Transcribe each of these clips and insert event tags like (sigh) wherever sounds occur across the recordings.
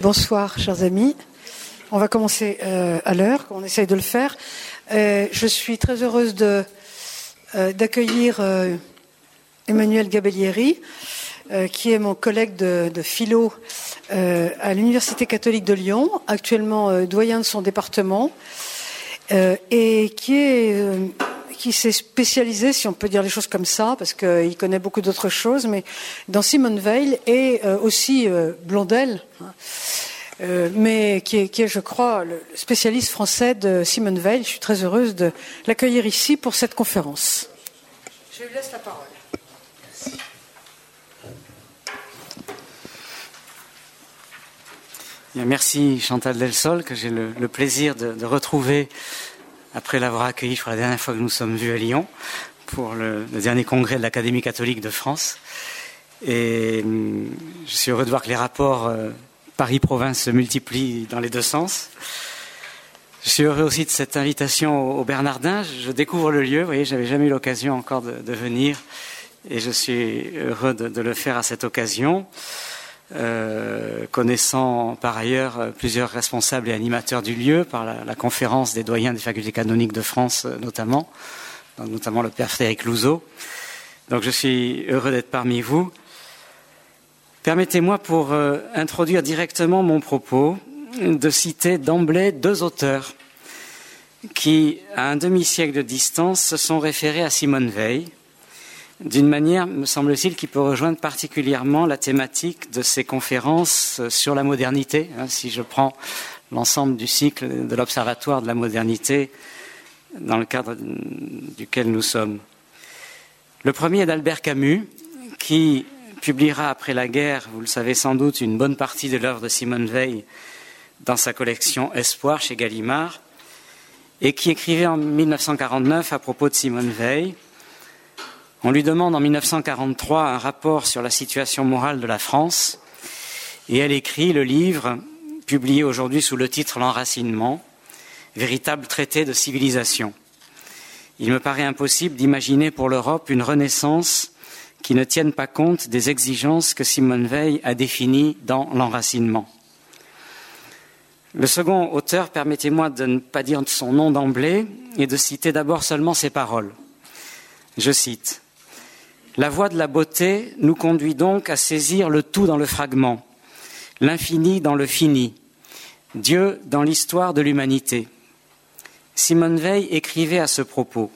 Bonsoir, chers amis. On va commencer euh, à l'heure, on essaye de le faire. Euh, je suis très heureuse euh, d'accueillir Emmanuel Gabellieri, qui est mon collègue de, de philo à l'Université catholique de Lyon, actuellement doyen de son département, et qui est qui s'est spécialisé, si on peut dire les choses comme ça, parce qu'il connaît beaucoup d'autres choses, mais dans Simone Veil et euh, aussi euh, Blondel, hein, euh, mais qui est, je crois, le spécialiste français de Simone Veil. Je suis très heureuse de l'accueillir ici pour cette conférence. Je lui laisse la parole. Merci Chantal Delsol, que j'ai le, plaisir de retrouver après l'avoir accueilli pour la dernière fois que nous sommes vus à Lyon, pour le, dernier congrès de l'Académie catholique de France. Et hum, je suis heureux de voir que les rapports euh, Paris-Province se multiplient dans les deux sens. Je suis heureux aussi de cette invitation au, Bernardin. Je découvre le lieu. Vous voyez, j'avais jamais eu l'occasion encore de, venir, et je suis heureux de le faire à cette occasion. Euh, connaissant par ailleurs euh, plusieurs responsables et animateurs du lieu, par la, conférence des doyens des facultés canoniques de France euh, notamment, notamment le père Frédéric Louzeau. Donc je suis heureux d'être parmi vous. Permettez-moi pour introduire directement mon propos de citer d'emblée deux auteurs qui, à un demi-siècle de distance, se sont référés à Simone Veil, d'une manière, me semble-t-il, qui peut rejoindre particulièrement la thématique de ces conférences sur la modernité. Hein, si je prends l'ensemble du cycle de l'Observatoire de la modernité dans le cadre duquel nous sommes. Le premier est d'Albert Camus, qui publiera après la guerre, vous le savez sans doute, une bonne partie de l'œuvre de Simone Veil dans sa collection Espoir chez Gallimard, et qui écrivait en 1949 à propos de Simone Veil on lui demande en 1943 un rapport sur la situation morale de la France et elle écrit le livre publié aujourd'hui sous le titre L'enracinement, véritable traité de civilisation. Il me paraît impossible d'imaginer pour l'Europe une renaissance qui ne tienne pas compte des exigences que Simone Veil a définies dans L'enracinement. Le second auteur, permettez-moi de ne pas dire son nom d'emblée et de citer d'abord seulement ses paroles. Je cite la voie de la beauté nous conduit donc à saisir le tout dans le fragment, l'infini dans le fini, Dieu dans l'histoire de l'humanité. Simone Veil écrivait à ce propos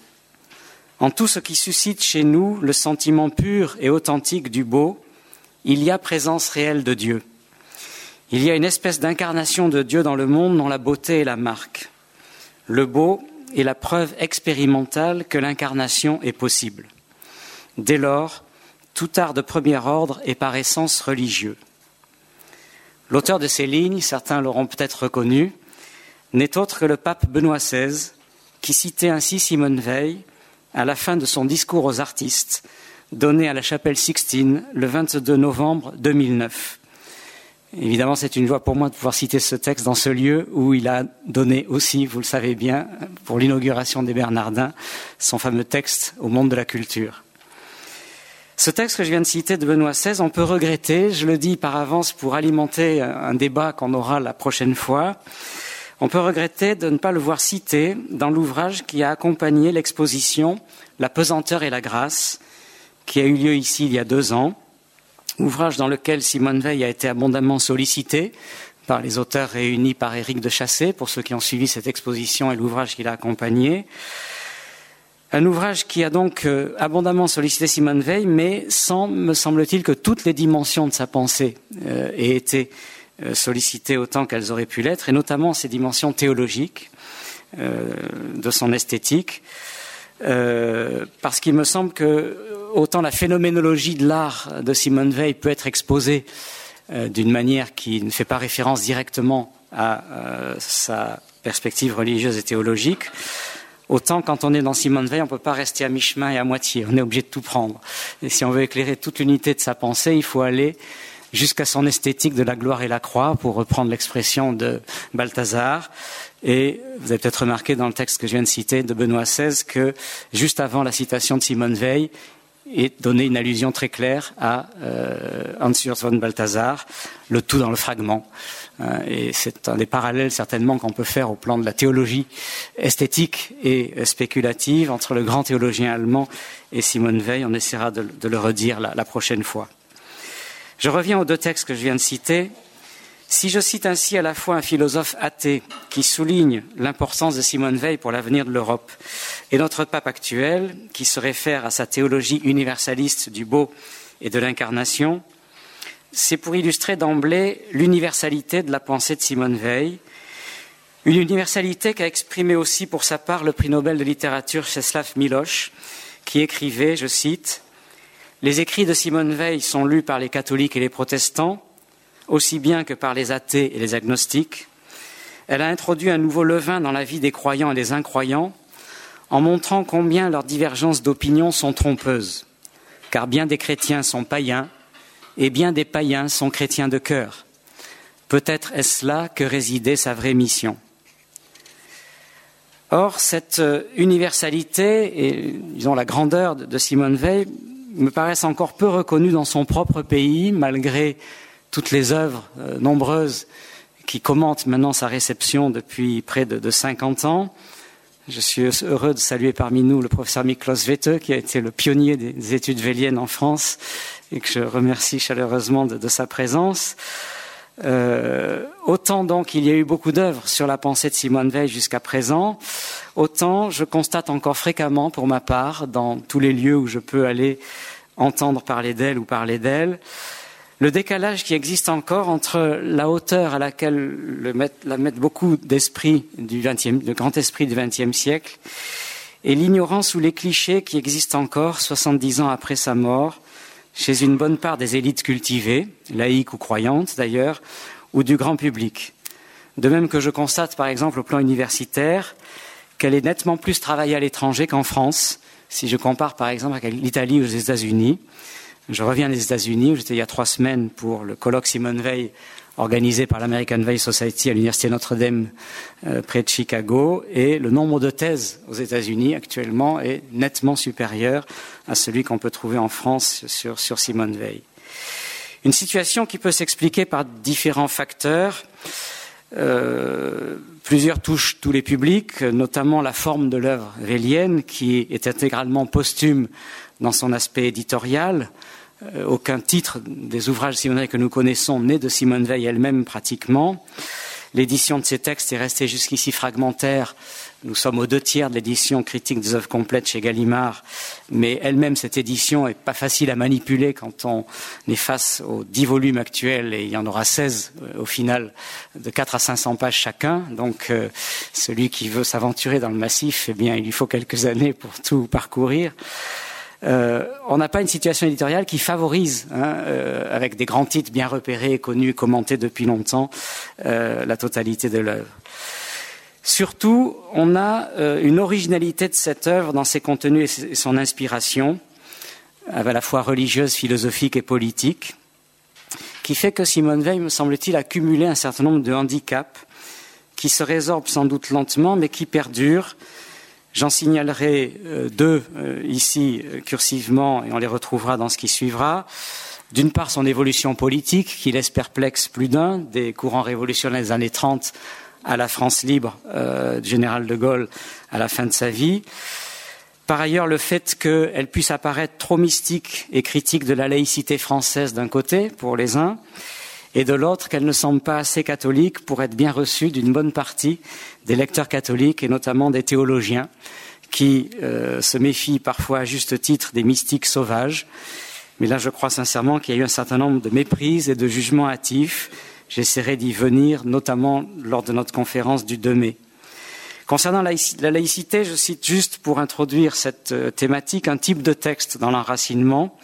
En tout ce qui suscite chez nous le sentiment pur et authentique du beau, il y a présence réelle de Dieu. Il y a une espèce d'incarnation de Dieu dans le monde dont la beauté est la marque. Le beau est la preuve expérimentale que l'incarnation est possible. Dès lors, tout art de premier ordre est par essence religieux. L'auteur de ces lignes, certains l'auront peut-être reconnu, n'est autre que le pape Benoît XVI, qui citait ainsi Simone Veil à la fin de son discours aux artistes, donné à la chapelle Sixtine le 22 novembre 2009. Évidemment, c'est une joie pour moi de pouvoir citer ce texte dans ce lieu où il a donné aussi, vous le savez bien, pour l'inauguration des Bernardins, son fameux texte au monde de la culture. Ce texte que je viens de citer de Benoît XVI, on peut regretter, je le dis par avance pour alimenter un débat qu'on aura la prochaine fois, on peut regretter de ne pas le voir cité dans l'ouvrage qui a accompagné l'exposition La pesanteur et la grâce, qui a eu lieu ici il y a deux ans, ouvrage dans lequel Simone Veil a été abondamment sollicitée par les auteurs réunis par Éric de Chassé, pour ceux qui ont suivi cette exposition et l'ouvrage qui l'a accompagné. Un ouvrage qui a donc euh, abondamment sollicité Simone Veil, mais sans, me semble-t-il, que toutes les dimensions de sa pensée euh, aient été euh, sollicitées autant qu'elles auraient pu l'être, et notamment ces dimensions théologiques de son esthétique, parce qu'il me semble que autant la phénoménologie de l'art de Simone Veil peut être exposée d'une manière qui ne fait pas référence directement à sa perspective religieuse et théologique, Autant quand on est dans Simone Veil, on ne peut pas rester à mi-chemin et à moitié. On est obligé de tout prendre. Et si on veut éclairer toute l'unité de sa pensée, il faut aller jusqu'à son esthétique de la gloire et la croix, pour reprendre l'expression de Balthazar. Et vous avez peut-être remarqué dans le texte que je viens de citer de Benoît XVI que juste avant la citation de Simone Veil, et donner une allusion très claire à euh, Hans-Urs von Balthasar, le tout dans le fragment. Euh, et c'est un des parallèles certainement qu'on peut faire au plan de la théologie esthétique et spéculative entre le grand théologien allemand et Simone Weil. On essaiera de, le redire la prochaine fois. Je reviens aux deux textes que je viens de citer. Si je cite ainsi à la fois un philosophe athée qui souligne l'importance de Simone Veil pour l'avenir de l'Europe et notre pape actuel qui se réfère à sa théologie universaliste du beau et de l'incarnation, c'est pour illustrer d'emblée l'universalité de la pensée de Simone Veil, une universalité qu'a exprimée aussi pour sa part le prix Nobel de littérature Czeslaw Miloš, qui écrivait, je cite, Les écrits de Simone Veil sont lus par les catholiques et les protestants, aussi bien que par les athées et les agnostiques. Elle a introduit un nouveau levain dans la vie des croyants et des incroyants en montrant combien leurs divergences d'opinion sont trompeuses, car bien des chrétiens sont païens et bien des païens sont chrétiens de cœur. Peut-être est-ce là que résidait sa vraie mission. Or, cette euh, universalité et, la grandeur de Simone Veil me paraissent encore peu reconnues dans son propre pays, malgré toutes les œuvres euh, nombreuses qui commentent maintenant sa réception depuis près de, 50 ans. Je suis heureux de saluer parmi nous le professeur Miklos Vete, qui a été le pionnier des études véliennes en France et que je remercie chaleureusement de, sa présence. Euh, autant donc il y a eu beaucoup d'œuvres sur la pensée de Simone Veil jusqu'à présent, autant je constate encore fréquemment pour ma part, dans tous les lieux où je peux aller entendre parler d'elle ou parler d'elle, le décalage qui existe encore entre la hauteur à laquelle le la mettent beaucoup d'esprit du de grand esprit du XXe siècle et l'ignorance ou les clichés qui existent encore 70 ans après sa mort chez une bonne part des élites cultivées, laïques ou croyantes d'ailleurs, ou du grand public. De même que je constate par exemple au plan universitaire qu'elle est nettement plus travaillée à l'étranger qu'en France, si je compare par exemple avec l'Italie ou les États-Unis, je reviens des États-Unis où j'étais il y a trois semaines pour le colloque Simone Veil organisé par l'American Veil Society à l'Université Notre-Dame euh, près de Chicago et le nombre de thèses aux États-Unis actuellement est nettement supérieur à celui qu'on peut trouver en France sur, sur Simone Veil. Une situation qui peut s'expliquer par différents facteurs. Euh, plusieurs touchent tous les publics, notamment la forme de l'œuvre vélienne qui est intégralement posthume dans son aspect éditorial. Euh, aucun titre des ouvrages Simone que nous connaissons n'est de Simone Veil elle-même pratiquement. L'édition de ces textes est restée jusqu'ici fragmentaire. Nous sommes aux deux tiers de l'édition critique des œuvres complètes chez Gallimard, mais elle-même, cette édition n'est pas facile à manipuler quand on est face aux dix volumes actuels, et il y en aura 16 euh, au final, de 4 à 500 pages chacun. Donc, euh, celui qui veut s'aventurer dans le massif, eh bien, il lui faut quelques années pour tout parcourir. Euh, on n'a pas une situation éditoriale qui favorise, hein, euh, avec des grands titres bien repérés, connus, commentés depuis longtemps, euh, la totalité de l'œuvre. Surtout, on a une originalité de cette œuvre dans ses contenus et son inspiration, à la fois religieuse, philosophique et politique, qui fait que Simone Veil, me semble-t-il, a cumulé un certain nombre de handicaps qui se résorbent sans doute lentement, mais qui perdurent J'en signalerai euh, deux euh, ici euh, cursivement et on les retrouvera dans ce qui suivra. D'une part, son évolution politique qui laisse perplexe plus d'un des courants révolutionnaires des années 30 à la France libre général de Gaulle à la fin de sa vie. Par ailleurs, le fait qu'elle puisse apparaître trop mystique et critique de la laïcité française d'un côté pour les uns, et de l'autre qu'elle ne semble pas assez catholique pour être bien reçue d'une bonne partie des lecteurs catholiques et notamment des théologiens qui euh, se méfient parfois à juste titre des mystiques sauvages. Mais là, je crois sincèrement qu'il y a eu un certain nombre de méprises et de jugements hâtifs. J'essaierai d'y venir, notamment lors de notre conférence du 2 mai. Concernant la laïcité, je cite juste pour introduire cette euh, thématique un type de texte dans l'enracinement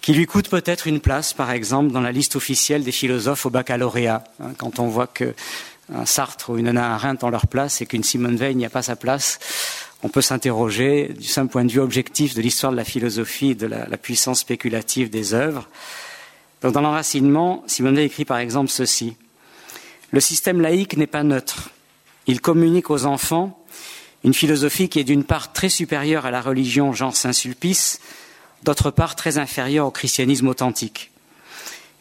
qui lui coûte peut-être une place, par exemple, dans la liste officielle des philosophes au baccalauréat. Hein, quand on voit qu'un Sartre ou une Anna Arendt ont leur place et qu'une Simone Veil n'y a pas sa place, on peut s'interroger du simple point de vue objectif de l'histoire de la philosophie et de la, puissance spéculative des œuvres. Dans l'enracinement, Simone Veil écrit par exemple ceci. Le système laïque n'est pas neutre. Il communique aux enfants une philosophie qui est d'une part très supérieure à la religion genre Saint-Sulpice, d'autre part très inférieure au christianisme authentique.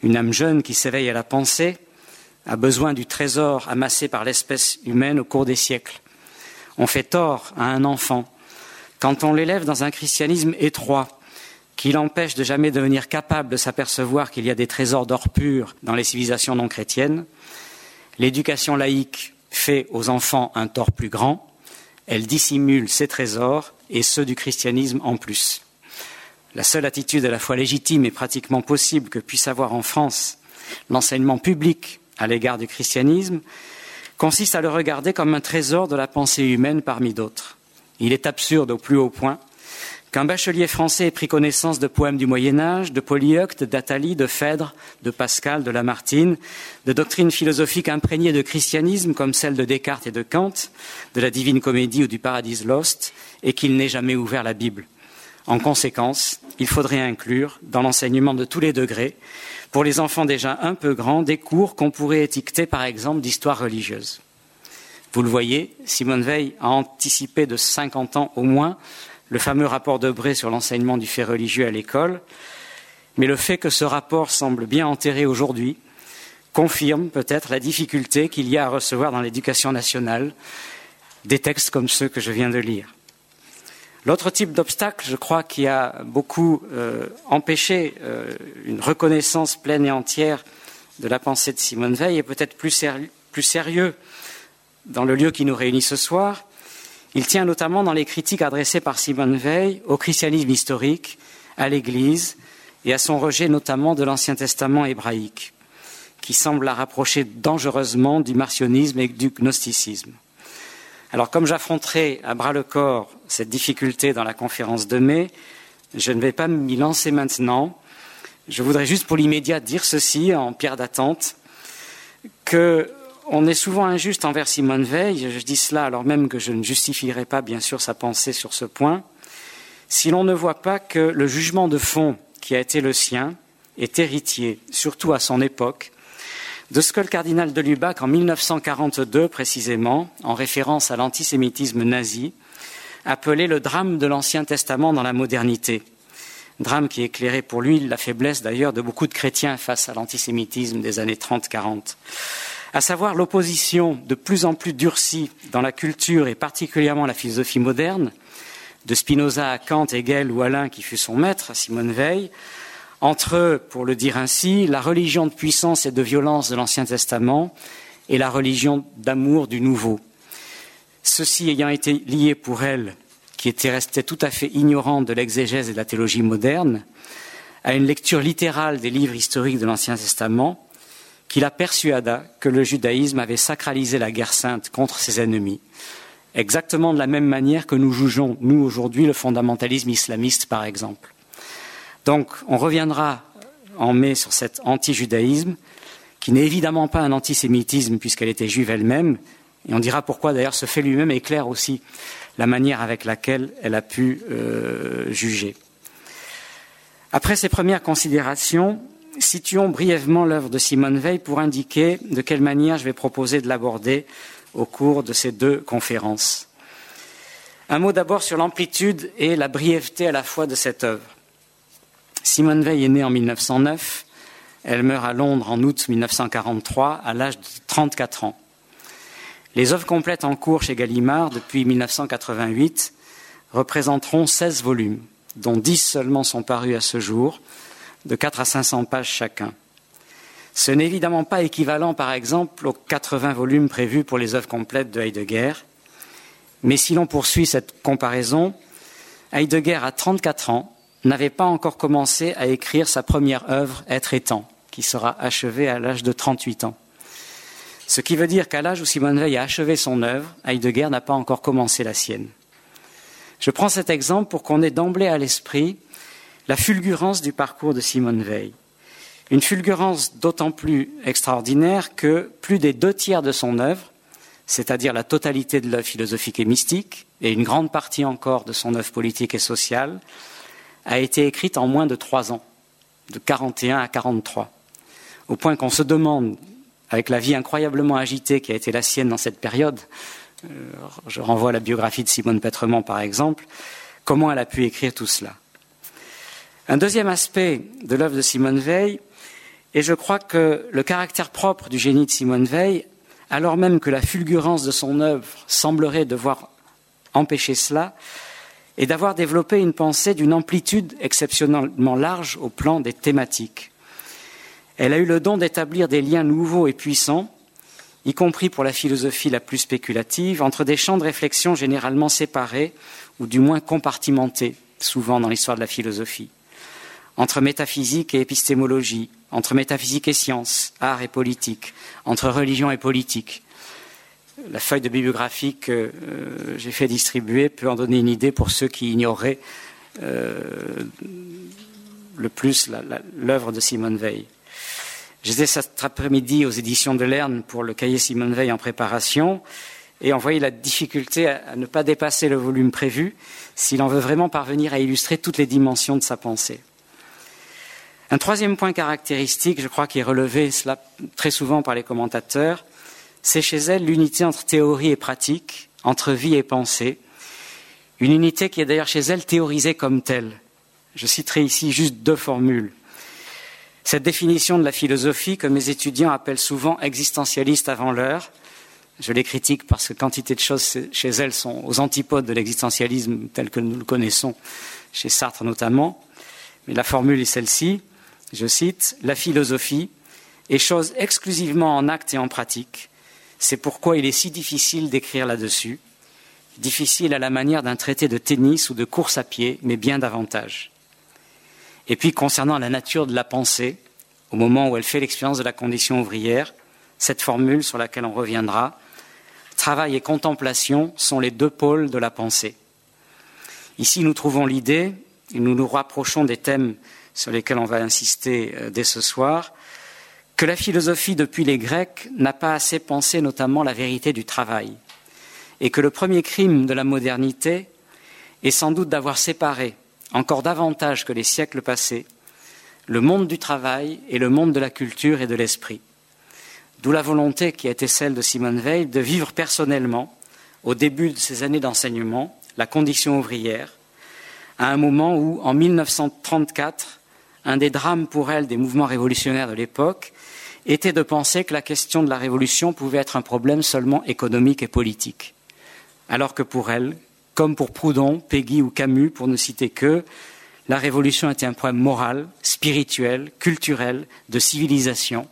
Une âme jeune qui s'éveille à la pensée a besoin du trésor amassé par l'espèce humaine au cours des siècles. On fait tort à un enfant quand on l'élève dans un christianisme étroit qui l'empêche de jamais devenir capable de s'apercevoir qu'il y a des trésors d'or pur dans les civilisations non chrétiennes. L'éducation laïque fait aux enfants un tort plus grand, elle dissimule ces trésors et ceux du christianisme en plus. La seule attitude à la fois légitime et pratiquement possible que puisse avoir en France l'enseignement public à l'égard du christianisme consiste à le regarder comme un trésor de la pensée humaine parmi d'autres. Il est absurde au plus haut point qu'un bachelier français ait pris connaissance de poèmes du Moyen Âge, de Polyeucte, d'Athalie, de Phèdre, de Pascal, de Lamartine, de doctrines philosophiques imprégnées de christianisme comme celles de Descartes et de Kant, de la Divine Comédie ou du Paradise Lost, et qu'il n'ait jamais ouvert la Bible. En conséquence, il faudrait inclure, dans l'enseignement de tous les degrés, pour les enfants déjà un peu grands, des cours qu'on pourrait étiqueter par exemple d'histoire religieuse. Vous le voyez, Simone Veil a anticipé de 50 ans au moins le fameux rapport de Bré sur l'enseignement du fait religieux à l'école, mais le fait que ce rapport semble bien enterré aujourd'hui confirme peut-être la difficulté qu'il y a à recevoir dans l'éducation nationale des textes comme ceux que je viens de lire. L'autre type d'obstacle, je crois, qui a beaucoup euh, empêché euh, une reconnaissance pleine et entière de la pensée de Simone Veil est peut-être plus, plus sérieux dans le lieu qui nous réunit ce soir, il tient notamment dans les critiques adressées par Simone Veil au christianisme historique, à l'Église et à son rejet notamment de l'Ancien Testament hébraïque, qui semble la rapprocher dangereusement du martionnisme et du gnosticisme. Alors comme j'affronterai à bras le corps cette difficulté dans la conférence de mai, je ne vais pas m'y lancer maintenant. Je voudrais juste pour l'immédiat dire ceci en pierre d'attente, que on est souvent injuste envers Simone Veil, je dis cela alors même que je ne justifierai pas bien sûr sa pensée sur ce point, si l'on ne voit pas que le jugement de fond qui a été le sien est héritier, surtout à son époque, de ce que le cardinal de Lubac, en 1942 précisément, en référence à l'antisémitisme nazi, appelait le drame de l'Ancien Testament dans la modernité. Drame qui éclairait pour lui la faiblesse d'ailleurs de beaucoup de chrétiens face à l'antisémitisme des années 30-40 à savoir l'opposition de plus en plus durcie dans la culture et particulièrement la philosophie moderne, de Spinoza à Kant, Hegel ou Alain qui fut son maître, Simone Veil, entre, pour le dire ainsi, la religion de puissance et de violence de l'Ancien Testament et la religion d'amour du Nouveau. Ceci ayant été lié pour elle, qui était restée tout à fait ignorante de l'exégèse et de la théologie moderne, à une lecture littérale des livres historiques de l'Ancien Testament, qui la persuada que le judaïsme avait sacralisé la guerre sainte contre ses ennemis, exactement de la même manière que nous jugeons, nous, aujourd'hui, le fondamentalisme islamiste, par exemple. Donc, on reviendra en mai sur cet anti-judaïsme, qui n'est évidemment pas un antisémitisme puisqu'elle était juive elle-même, et on dira pourquoi d'ailleurs ce fait lui-même éclaire aussi la manière avec laquelle elle a pu euh, juger. Après ces premières considérations, situons brièvement l'œuvre de Simone Veil pour indiquer de quelle manière je vais proposer de l'aborder au cours de ces deux conférences. Un mot d'abord sur l'amplitude et la brièveté à la fois de cette œuvre. Simone Veil est née en 1909. Elle meurt à Londres en août 1943 à l'âge de 34 ans. Les œuvres complètes en cours chez Gallimard depuis 1988 représenteront 16 volumes, dont 10 seulement sont parus à ce jour, de 4 à 500 pages chacun. Ce n'est évidemment pas équivalent, par exemple, aux 80 volumes prévus pour les œuvres complètes de Heidegger, mais si l'on poursuit cette comparaison, Heidegger, à 34 ans, n'avait pas encore commencé à écrire sa première œuvre, Être étant, qui sera achevée à l'âge de 38 ans. Ce qui veut dire qu'à l'âge où Simone Veil a achevé son œuvre, Heidegger n'a pas encore commencé la sienne. Je prends cet exemple pour qu'on ait d'emblée à l'esprit la fulgurance du parcours de Simone Veil. Une fulgurance d'autant plus extraordinaire que plus des deux tiers de son œuvre, c'est-à-dire la totalité de l'œuvre philosophique et mystique, et une grande partie encore de son œuvre politique et sociale, a été écrite en moins de trois ans, de 41 à 43, au point qu'on se demande, avec la vie incroyablement agitée qui a été la sienne dans cette période, euh, je renvoie à la biographie de Simone Petremont par exemple, comment elle a pu écrire tout cela. Un deuxième aspect de l'œuvre de Simone Veil, et je crois que le caractère propre du génie de Simone Veil, alors même que la fulgurance de son œuvre semblerait devoir empêcher cela, est d'avoir développé une pensée d'une amplitude exceptionnellement large au plan des thématiques. Elle a eu le don d'établir des liens nouveaux et puissants y compris pour la philosophie la plus spéculative, entre des champs de réflexion généralement séparés ou du moins compartimentés, souvent dans l'histoire de la philosophie, entre métaphysique et épistémologie, entre métaphysique et science, art et politique, entre religion et politique. La feuille de bibliographie que euh, j'ai fait distribuer peut en donner une idée pour ceux qui ignoreraient euh, le plus l'œuvre de Simone Veil. J'étais cet après-midi aux éditions de Lerne pour le cahier Simone Veil en préparation et on voyait la difficulté à, ne pas dépasser le volume prévu s'il en veut vraiment parvenir à illustrer toutes les dimensions de sa pensée. Un troisième point caractéristique, je crois, qui est relevé très souvent par les commentateurs, c'est chez elle l'unité entre théorie et pratique, entre vie et pensée, une unité qui est d'ailleurs chez elle théorisée comme telle. Je citerai ici juste deux formules. Cette définition de la philosophie, que mes étudiants appellent souvent existentialiste avant l'heure, je les critique parce que quantité de choses chez elles sont aux antipodes de l'existentialisme tel que nous le connaissons, chez Sartre notamment. Mais la formule est celle-ci, je cite, La philosophie est chose exclusivement en acte et en pratique. C'est pourquoi il est si difficile d'écrire là-dessus, difficile à la manière d'un traité de tennis ou de course à pied, mais bien davantage. Et puis concernant la nature de la pensée, au moment où elle fait l'expérience de la condition ouvrière, cette formule sur laquelle on reviendra, travail et contemplation sont les deux pôles de la pensée. Ici, nous trouvons l'idée, et nous nous rapprochons des thèmes sur lesquels on va insister euh, dès ce soir, que la philosophie depuis les Grecs n'a pas assez pensé notamment la vérité du travail, et que le premier crime de la modernité est sans doute d'avoir séparé encore davantage que les siècles passés, le monde du travail et le monde de la culture et de l'esprit. D'où la volonté qui a été celle de Simone Veil de vivre personnellement, au début de ses années d'enseignement, la condition ouvrière, à un moment où, en 1934, un des drames pour elle des mouvements révolutionnaires de l'époque était de penser que la question de la révolution pouvait être un problème seulement économique et politique, alors que pour elle, comme pour Proudhon, Peggy ou Camus, pour ne citer que, la révolution était un problème moral, spirituel, culturel, de civilisation.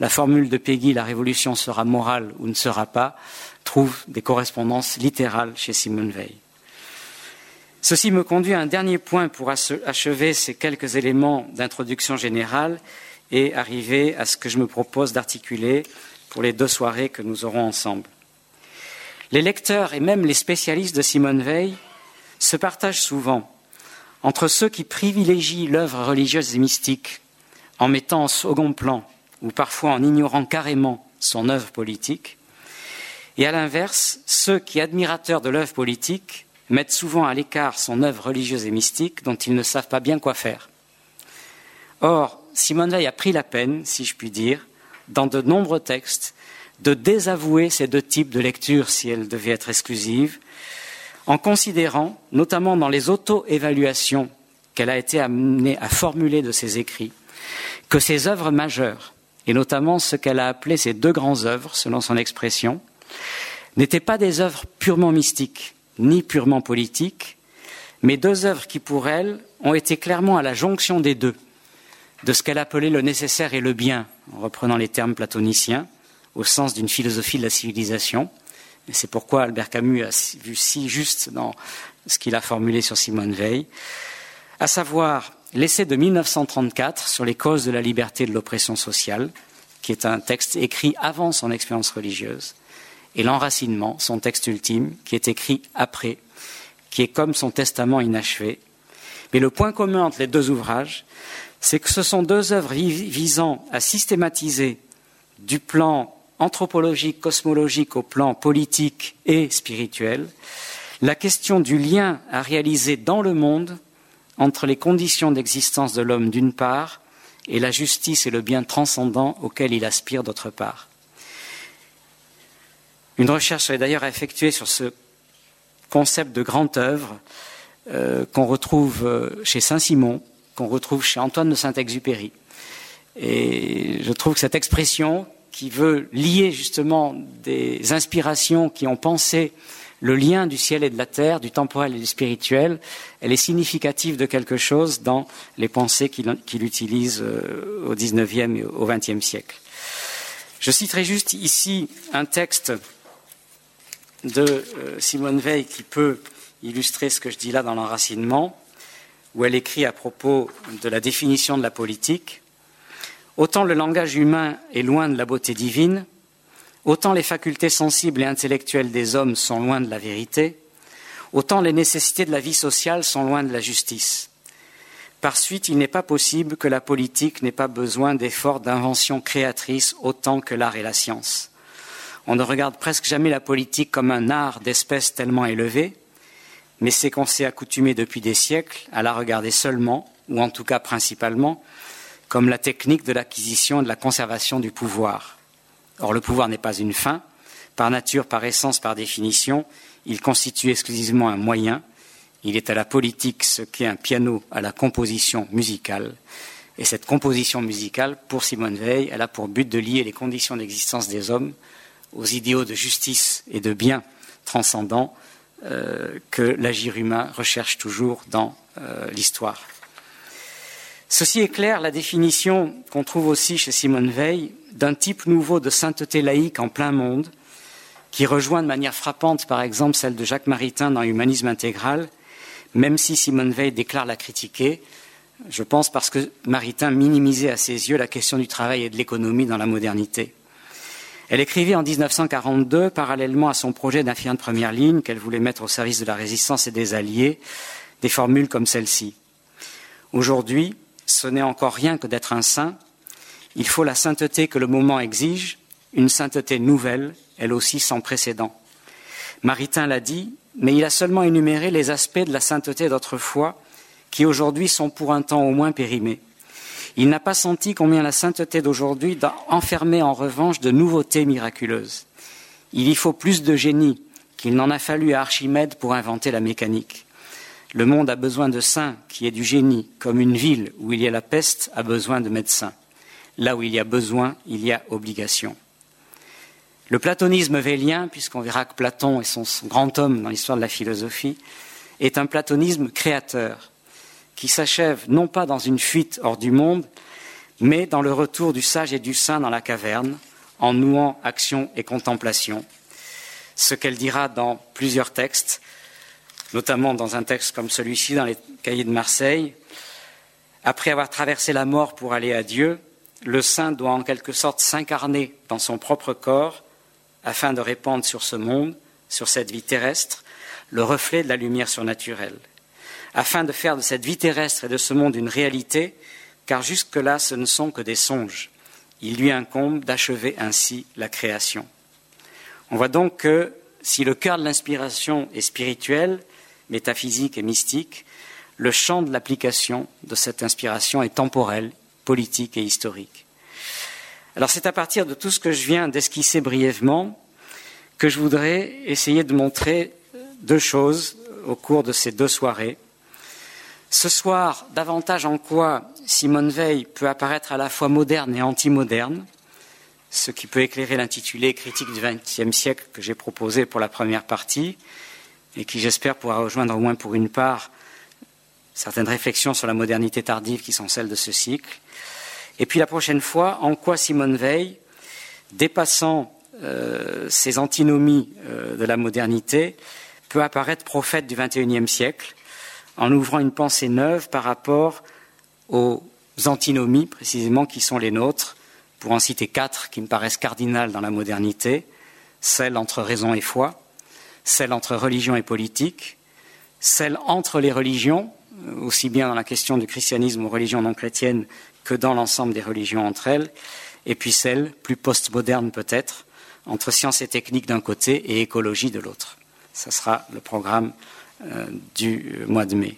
La formule de Peggy, la révolution sera morale ou ne sera pas, trouve des correspondances littérales chez Simone Veil. Ceci me conduit à un dernier point pour achever ces quelques éléments d'introduction générale et arriver à ce que je me propose d'articuler pour les deux soirées que nous aurons ensemble. Les lecteurs et même les spécialistes de Simone Veil se partagent souvent entre ceux qui privilégient l'œuvre religieuse et mystique en mettant en second plan ou parfois en ignorant carrément son œuvre politique, et à l'inverse, ceux qui, admirateurs de l'œuvre politique, mettent souvent à l'écart son œuvre religieuse et mystique dont ils ne savent pas bien quoi faire. Or, Simone Veil a pris la peine, si je puis dire, dans de nombreux textes, de désavouer ces deux types de lecture si elles devaient être exclusives, en considérant, notamment dans les auto-évaluations qu'elle a été amenée à formuler de ses écrits, que ses œuvres majeures, et notamment ce qu'elle a appelé ses deux grandes œuvres, selon son expression, n'étaient pas des œuvres purement mystiques, ni purement politiques, mais deux œuvres qui, pour elle, ont été clairement à la jonction des deux, de ce qu'elle appelait le nécessaire et le bien, en reprenant les termes platoniciens, au sens d'une philosophie de la civilisation. Et c'est pourquoi Albert Camus a vu si juste dans ce qu'il a formulé sur Simone Veil, à savoir l'essai de 1934 sur les causes de la liberté et de l'oppression sociale, qui est un texte écrit avant son expérience religieuse, et l'enracinement, son texte ultime, qui est écrit après, qui est comme son testament inachevé. Mais le point commun entre les deux ouvrages, c'est que ce sont deux œuvres visant à systématiser du plan anthropologique, cosmologique au plan politique et spirituel, la question du lien à réaliser dans le monde entre les conditions d'existence de l'homme d'une part et la justice et le bien transcendant auquel il aspire d'autre part. Une recherche est d'ailleurs effectuée sur ce concept de grande œuvre euh, qu'on retrouve euh, chez Saint-Simon, qu'on retrouve chez Antoine de Saint-Exupéry. Et je trouve que cette expression, qui veut lier justement des inspirations qui ont pensé le lien du ciel et de la terre, du temporel et du spirituel, elle est significative de quelque chose dans les pensées qu'il utilise euh, au XIXe et au XXe siècle. Je citerai juste ici un texte de euh, Simone Veil qui peut illustrer ce que je dis là dans l'enracinement, où elle écrit à propos de la définition de la politique. Autant le langage humain est loin de la beauté divine, autant les facultés sensibles et intellectuelles des hommes sont loin de la vérité, autant les nécessités de la vie sociale sont loin de la justice. Par suite, il n'est pas possible que la politique n'ait pas besoin d'efforts d'invention créatrice autant que l'art et la science. On ne regarde presque jamais la politique comme un art d'espèce tellement élevé, mais c'est qu'on s'est accoutumé depuis des siècles à la regarder seulement, ou en tout cas principalement, comme la technique de l'acquisition et de la conservation du pouvoir. Or, le pouvoir n'est pas une fin. Par nature, par essence, par définition, il constitue exclusivement un moyen. Il est à la politique ce qu'est un piano à la composition musicale. Et cette composition musicale, pour Simone Veil, elle a pour but de lier les conditions d'existence des hommes aux idéaux de justice et de bien transcendants euh, que l'agir humain recherche toujours dans euh, l'histoire. Ceci est clair, la définition qu'on trouve aussi chez Simone Veil d'un type nouveau de sainteté laïque en plein monde, qui rejoint de manière frappante, par exemple, celle de Jacques Maritain dans Humanisme intégral, même si Simone Veil déclare la critiquer, je pense parce que Maritain minimisait à ses yeux la question du travail et de l'économie dans la modernité. Elle écrivait en 1942, parallèlement à son projet d'infirmière de première ligne qu'elle voulait mettre au service de la résistance et des Alliés, des formules comme celle-ci. Aujourd'hui, ce n'est encore rien que d'être un saint. Il faut la sainteté que le moment exige, une sainteté nouvelle, elle aussi sans précédent. Maritain l'a dit, mais il a seulement énuméré les aspects de la sainteté d'autrefois qui aujourd'hui sont pour un temps au moins périmés. Il n'a pas senti combien la sainteté d'aujourd'hui enfermait en revanche de nouveautés miraculeuses. Il y faut plus de génie qu'il n'en a fallu à Archimède pour inventer la mécanique. Le monde a besoin de saints qui aient du génie, comme une ville où il y a la peste a besoin de médecins. Là où il y a besoin, il y a obligation. Le platonisme vélien, puisqu'on verra que Platon est son grand homme dans l'histoire de la philosophie, est un platonisme créateur qui s'achève non pas dans une fuite hors du monde, mais dans le retour du sage et du saint dans la caverne, en nouant action et contemplation. Ce qu'elle dira dans plusieurs textes, notamment dans un texte comme celui-ci dans les cahiers de Marseille. Après avoir traversé la mort pour aller à Dieu, le saint doit en quelque sorte s'incarner dans son propre corps afin de répandre sur ce monde, sur cette vie terrestre, le reflet de la lumière surnaturelle afin de faire de cette vie terrestre et de ce monde une réalité, car jusque-là ce ne sont que des songes. Il lui incombe d'achever ainsi la création. On voit donc que si le cœur de l'inspiration est spirituel, métaphysique et mystique, le champ de l'application de cette inspiration est temporel, politique et historique. Alors c'est à partir de tout ce que je viens d'esquisser brièvement que je voudrais essayer de montrer deux choses au cours de ces deux soirées. Ce soir, davantage en quoi Simone Veil peut apparaître à la fois moderne et anti-moderne, ce qui peut éclairer l'intitulé Critique du XXe siècle que j'ai proposé pour la première partie, et qui j'espère pourra rejoindre au moins pour une part certaines réflexions sur la modernité tardive qui sont celles de ce cycle. Et puis la prochaine fois, en quoi Simone Veil, dépassant euh, ces antinomies euh, de la modernité, peut apparaître prophète du XXIe siècle, en ouvrant une pensée neuve par rapport aux antinomies précisément qui sont les nôtres, pour en citer quatre qui me paraissent cardinales dans la modernité, celle entre raison et foi, celle entre religion et politique, celle entre les religions, aussi bien dans la question du christianisme aux religions non chrétiennes que dans l'ensemble des religions entre elles, et puis celle, plus postmoderne peut-être, entre science et technique d'un côté et écologie de l'autre. Ce sera le programme du mois de mai.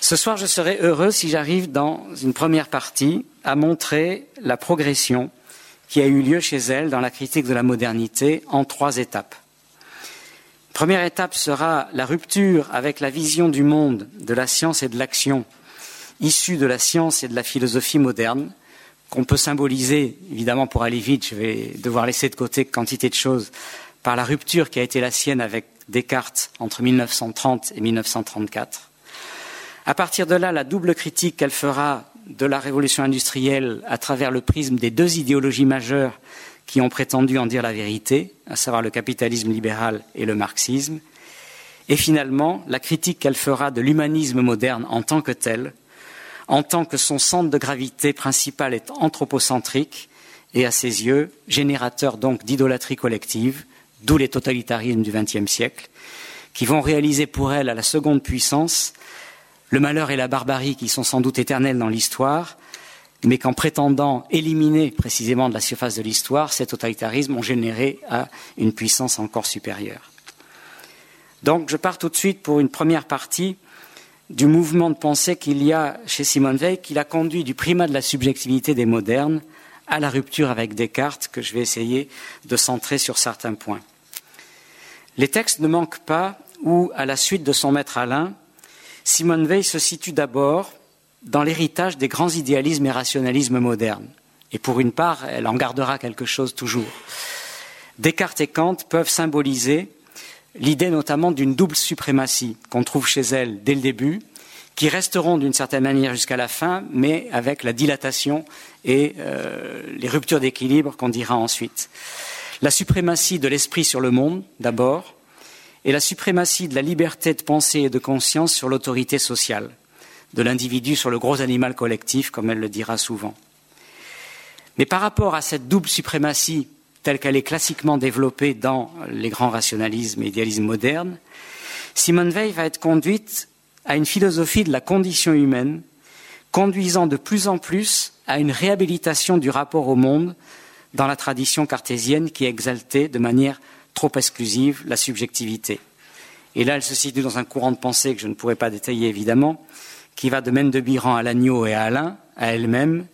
Ce soir, je serai heureux si j'arrive dans une première partie à montrer la progression qui a eu lieu chez elle dans la critique de la modernité en trois étapes. Première étape sera la rupture avec la vision du monde, de la science et de l'action, issus de la science et de la philosophie moderne, qu'on peut symboliser, évidemment pour aller vite, je vais devoir laisser de côté quantité de choses, par la rupture qui a été la sienne avec Descartes entre 1930 et 1934. À partir de là, la double critique qu'elle fera de la révolution industrielle à travers le prisme des deux idéologies majeures qui ont prétendu en dire la vérité, à savoir le capitalisme libéral et le marxisme, et finalement la critique qu'elle fera de l'humanisme moderne en tant que tel, en tant que son centre de gravité principal est anthropocentrique et à ses yeux générateur donc d'idolâtrie collective, d'où les totalitarismes du XXe siècle, qui vont réaliser pour elle à la seconde puissance le malheur et la barbarie qui sont sans doute éternels dans l'histoire, mais qu'en prétendant éliminer précisément de la surface de l'histoire, ces totalitarismes ont généré à une puissance encore supérieure. Donc je pars tout de suite pour une première partie du mouvement de pensée qu'il y a chez Simone Veil, qui l'a conduit du primat de la subjectivité des modernes à la rupture avec Descartes, que je vais essayer de centrer sur certains points. Les textes ne manquent pas où, à la suite de son maître Alain, Simone Veil se situe d'abord dans l'héritage des grands idéalismes et rationalismes modernes. Et pour une part, elle en gardera quelque chose toujours. Descartes et Kant peuvent symboliser l'idée notamment d'une double suprématie qu'on trouve chez elle dès le début, qui resteront d'une certaine manière jusqu'à la fin, mais avec la dilatation et euh, les ruptures d'équilibre qu'on dira ensuite. La suprématie de l'esprit sur le monde, d'abord, et la suprématie de la liberté de pensée et de conscience sur l'autorité sociale, de l'individu sur le gros animal collectif, comme elle le dira souvent. Mais par rapport à cette double suprématie telle qu'elle est classiquement développée dans les grands rationalismes et idéalismes modernes, Simone Veil va être conduite à une philosophie de la condition humaine, conduisant de plus en plus à une réhabilitation du rapport au monde dans la tradition cartésienne qui exaltait de manière trop exclusive la subjectivité. Et là, elle se situe dans un courant de pensée que je ne pourrais pas détailler évidemment, qui va de de Biran à Lannion et à Alain, à elle-même,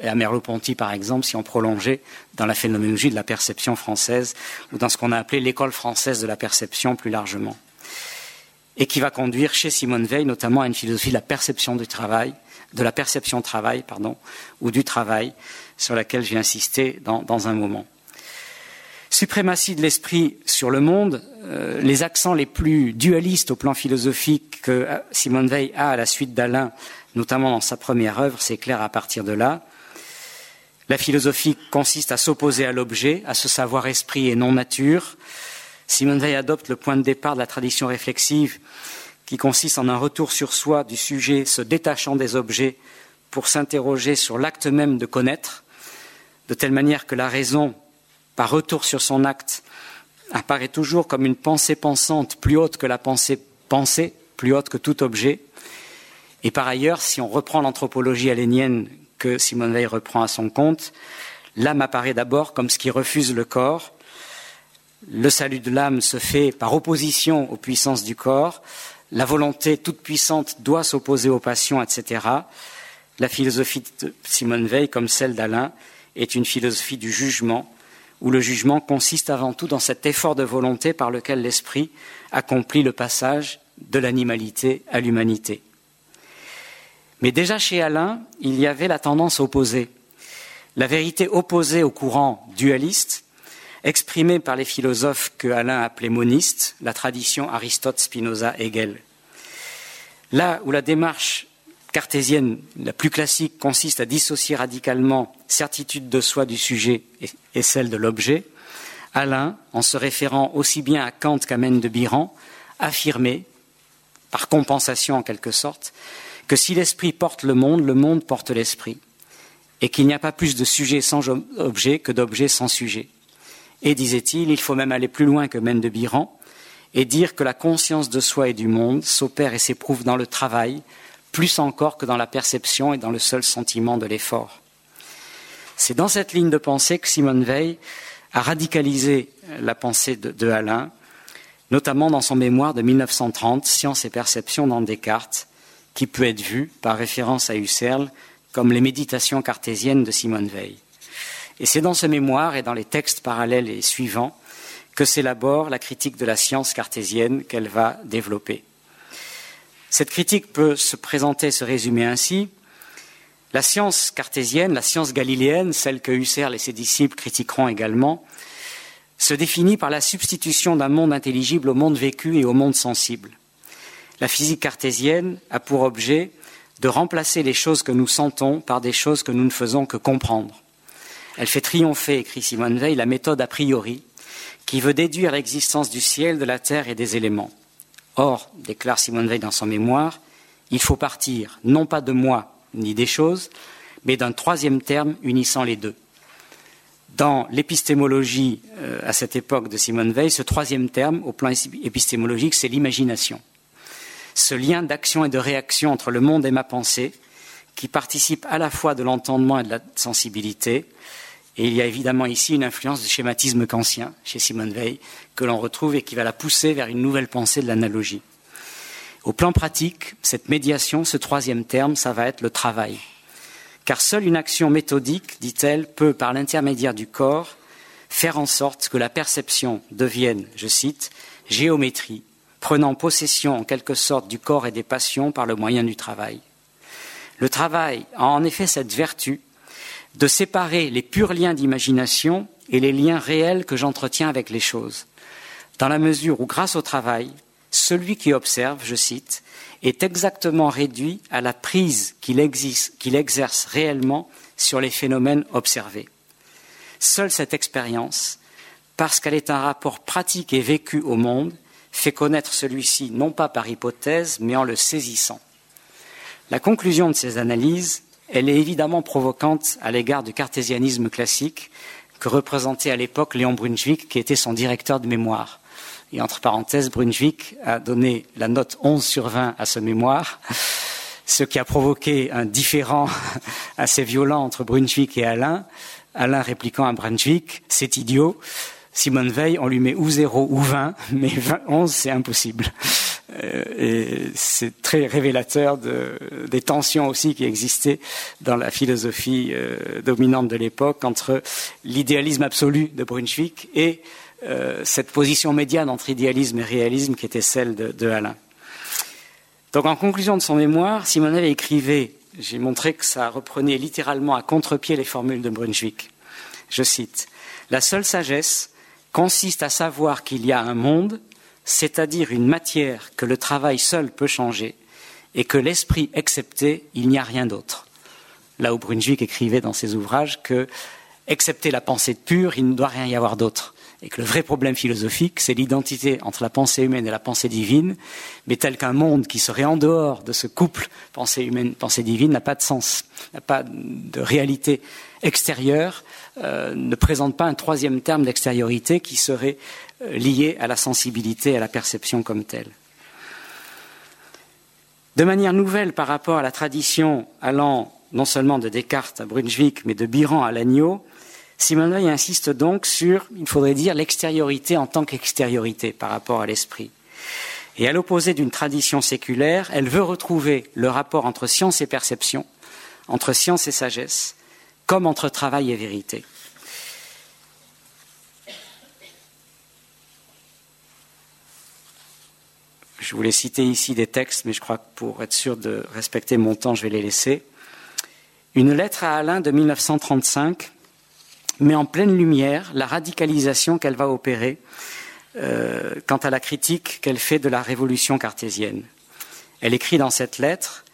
et à Merleau-Ponty par exemple, si on prolongeait dans la phénoménologie de la perception française, ou dans ce qu'on a appelé l'école française de la perception plus largement. Et qui va conduire chez Simone Veil notamment à une philosophie de la perception du travail, de la perception travail, pardon, ou du travail, sur laquelle j'ai insisté dans, un moment suprématie de l'esprit sur le monde, euh, les accents les plus dualistes au plan philosophique que euh, Simone Veil a à la suite d'Alain, notamment dans sa première œuvre, clair à partir de là. La philosophie consiste à s'opposer à l'objet, à ce savoir esprit et non nature. Simone Veil adopte le point de départ de la tradition réflexive qui consiste en un retour sur soi du sujet se détachant des objets pour s'interroger sur l'acte même de connaître, de telle manière que la raison par retour sur son acte, apparaît toujours comme une pensée pensante plus haute que la pensée pensée, plus haute que tout objet. Et par ailleurs, si on reprend l'anthropologie alénienne que Simone Veil reprend à son compte, l'âme apparaît d'abord comme ce qui refuse le corps. Le salut de l'âme se fait par opposition aux puissances du corps. La volonté toute puissante doit s'opposer aux passions, etc. La philosophie de Simone Veil, comme celle d'Alain, est une philosophie du jugement où le jugement consiste avant tout dans cet effort de volonté par lequel l'esprit accomplit le passage de l'animalité à l'humanité. Mais déjà chez Alain, il y avait la tendance opposée, la vérité opposée au courant dualiste, exprimée par les philosophes que Alain appelait monistes, la tradition Aristote, Spinoza, Hegel. Là où la démarche cartésienne la plus classique consiste à dissocier radicalement certitude de soi du sujet et celle de l'objet, Alain, en se référant aussi bien à Kant qu'à Mène de Biran, affirmait, par compensation en quelque sorte, que si l'esprit porte le monde, le monde porte l'esprit, et qu'il n'y a pas plus de sujet sans objet que d'objet sans sujet. Et, disait-il, il faut même aller plus loin que Mène de Biran, et dire que la conscience de soi et du monde s'opère et s'éprouve dans le travail, plus encore que dans la perception et dans le seul sentiment de l'effort. C'est dans cette ligne de pensée que Simone Veil a radicalisé la pensée de, Alain, notamment dans son mémoire de 1930, Science et perception dans Descartes, qui peut être vu, par référence à Husserl, comme les méditations cartésiennes de Simone Veil. Et c'est dans ce mémoire et dans les textes parallèles et suivants que s'élabore la critique de la science cartésienne qu'elle va développer. Cette critique peut se présenter, se résumer ainsi. La science cartésienne, la science galiléenne, celle que Husserl et ses disciples critiqueront également, se définit par la substitution d'un monde intelligible au monde vécu et au monde sensible. La physique cartésienne a pour objet de remplacer les choses que nous sentons par des choses que nous ne faisons que comprendre. Elle fait triompher, écrit Simone Veil, la méthode a priori, qui veut déduire l'existence du ciel, de la terre et des éléments. Or, déclare Simone Veil dans son mémoire, il faut partir non pas de moi ni des choses, mais d'un troisième terme unissant les deux. Dans l'épistémologie euh, à cette époque de Simone Veil, ce troisième terme, au plan épistémologique, c'est l'imagination. Ce lien d'action et de réaction entre le monde et ma pensée, qui participe à la fois de l'entendement et de la sensibilité. Et il y a évidemment ici une influence du schématisme kantien chez Simone Veil, que l'on retrouve et qui va la pousser vers une nouvelle pensée de l'analogie. Au plan pratique, cette médiation, ce troisième terme, ça va être le travail. Car seule une action méthodique, dit-elle, peut, par l'intermédiaire du corps, faire en sorte que la perception devienne, je cite, géométrie, prenant possession en quelque sorte du corps et des passions par le moyen du travail. Le travail a en effet cette vertu de séparer les purs liens d'imagination et les liens réels que j'entretiens avec les choses, dans la mesure où, grâce au travail, celui qui observe, je cite, est exactement réduit à la prise qu'il exerce réellement sur les phénomènes observés. Seule cette expérience, parce qu'elle est un rapport pratique et vécu au monde, fait connaître celui-ci non pas par hypothèse, mais en le saisissant. La conclusion de ces analyses, elle est évidemment provocante à l'égard du cartésianisme classique que représentait à l'époque Léon Brunswick, qui était son directeur de mémoire. Et entre parenthèses, Brunswick a donné la note 11 sur 20 à ce mémoire, ce qui a provoqué un différend (laughs) assez violent entre Brunswick et Alain. Alain répliquant à Brunswick, c'est idiot. Simone Veil, on lui met ou 0 ou 20, mais 11, c'est impossible. Euh, et c'est très révélateur de, des tensions aussi qui existaient dans la philosophie euh, dominante de l'époque entre l'idéalisme absolu de Brunswick et euh, cette position médiane entre idéalisme et réalisme qui était celle de, Alain. Donc en conclusion de son mémoire, Simonel écrivait, j'ai montré que ça reprenait littéralement à contre-pied les formules de Brunswick. Je cite, La seule sagesse consiste à savoir qu'il y a un monde, c'est-à-dire une matière que le travail seul peut changer, et que l'esprit excepté, il n'y a rien d'autre. Là où Brunswick écrivait dans ses ouvrages que, excepté la pensée pure, il ne doit rien y avoir d'autre et que le vrai problème philosophique, c'est l'identité entre la pensée humaine et la pensée divine, mais tel qu'un monde qui serait en dehors de ce couple pensée humaine, pensée divine n'a pas de sens, n'a pas de réalité extérieure, euh, ne présente pas un troisième terme d'extériorité qui serait euh, lié à la sensibilité, à la perception comme telle. De manière nouvelle par rapport à la tradition allant non seulement de Descartes à Brunswick, mais de Biran à Lannion, Simone Veil insiste donc sur, il faudrait dire, l'extériorité en tant qu'extériorité par rapport à l'esprit. Et à l'opposé d'une tradition séculaire, elle veut retrouver le rapport entre science et perception, entre science et sagesse, comme entre travail et vérité. Je voulais citer ici des textes, mais je crois que pour être sûr de respecter mon temps, je vais les laisser. Une lettre à Alain de 1935 met en pleine lumière la radicalisation qu'elle va opérer euh, quant à la critique qu'elle fait de la révolution cartésienne. Elle écrit dans cette lettre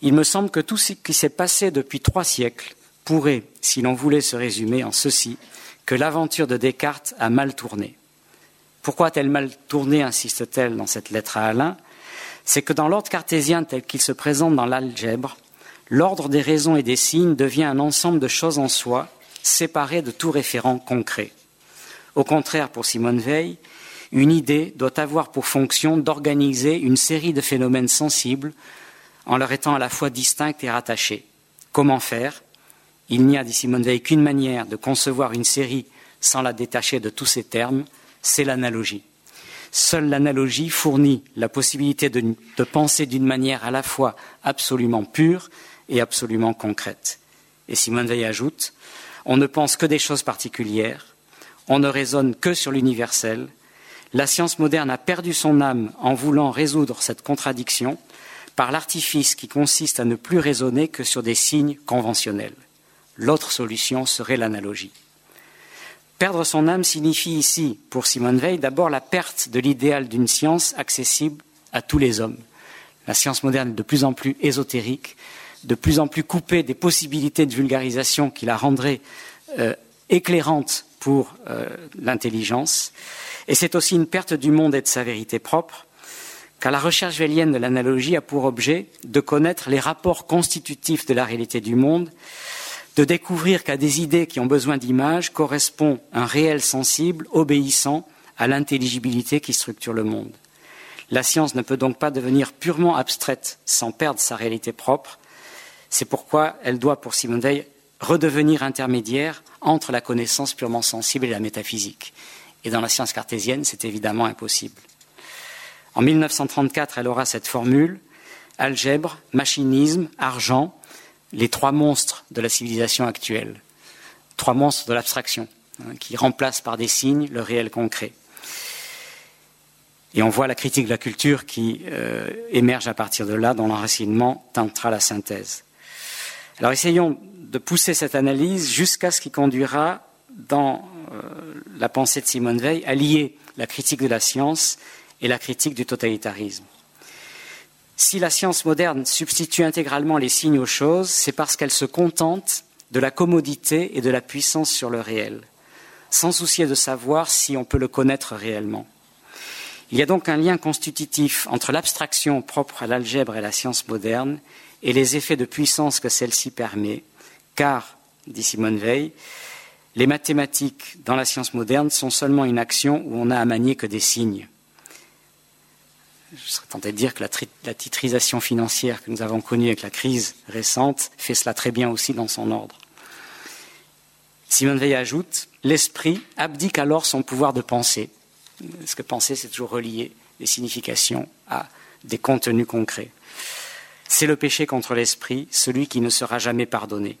Il me semble que tout ce qui s'est passé depuis trois siècles pourrait, si l'on voulait se résumer en ceci, que l'aventure de Descartes a mal tourné. Pourquoi a-t-elle mal tourné, insiste-t-elle dans cette lettre à Alain C'est que dans l'ordre cartésien tel qu'il se présente dans l'algèbre, l'ordre des raisons et des signes devient un ensemble de choses en soi séparée de tout référent concret. Au contraire, pour Simone Veil, une idée doit avoir pour fonction d'organiser une série de phénomènes sensibles en leur étant à la fois distincts et rattachés. Comment faire? Il n'y a, dit Simone Veil, qu'une manière de concevoir une série sans la détacher de tous ces termes, c'est l'analogie. Seule l'analogie fournit la possibilité de, de penser d'une manière à la fois absolument pure et absolument concrète. Et Simone Veil ajoute on ne pense que des choses particulières, on ne raisonne que sur l'universel. La science moderne a perdu son âme en voulant résoudre cette contradiction, par l'artifice qui consiste à ne plus raisonner que sur des signes conventionnels. L'autre solution serait l'analogie. Perdre son âme signifie ici, pour Simone Veil, d'abord la perte de l'idéal d'une science accessible à tous les hommes. La science moderne est de plus en plus ésotérique, de plus en plus coupée des possibilités de vulgarisation qui la rendraient euh, éclairante pour euh, l'intelligence. Et c'est aussi une perte du monde et de sa vérité propre, car la recherche vélienne de l'analogie a pour objet de connaître les rapports constitutifs de la réalité du monde, de découvrir qu'à des idées qui ont besoin d'images correspond un réel sensible obéissant à l'intelligibilité qui structure le monde. La science ne peut donc pas devenir purement abstraite sans perdre sa réalité propre. C'est pourquoi elle doit, pour Simone Veil, redevenir intermédiaire entre la connaissance purement sensible et la métaphysique. Et dans la science cartésienne, c'est évidemment impossible. En 1934, elle aura cette formule algèbre, machinisme, argent, les trois monstres de la civilisation actuelle, trois monstres de l'abstraction, hein, qui remplacent par des signes le réel concret. Et on voit la critique de la culture qui euh, émerge à partir de là, dont l'enracinement tentera la synthèse. Alors essayons de pousser cette analyse jusqu'à ce qui conduira dans euh, la pensée de Simone Veil à lier la critique de la science et la critique du totalitarisme. Si la science moderne substitue intégralement les signes aux choses, c'est parce qu'elle se contente de la commodité et de la puissance sur le réel, sans soucier de savoir si on peut le connaître réellement. Il y a donc un lien constitutif entre l'abstraction propre à l'algèbre et la science moderne et les effets de puissance que celle-ci permet, car, dit Simone Veil, les mathématiques dans la science moderne sont seulement une action où on n'a à manier que des signes. Je serais tenté de dire que la, titrisation financière que nous avons connue avec la crise récente fait cela très bien aussi dans son ordre. Simone Veil ajoute L'esprit abdique alors son pouvoir de penser. Parce que penser, c'est toujours relier des significations à des contenus concrets. C'est le péché contre l'esprit, celui qui ne sera jamais pardonné.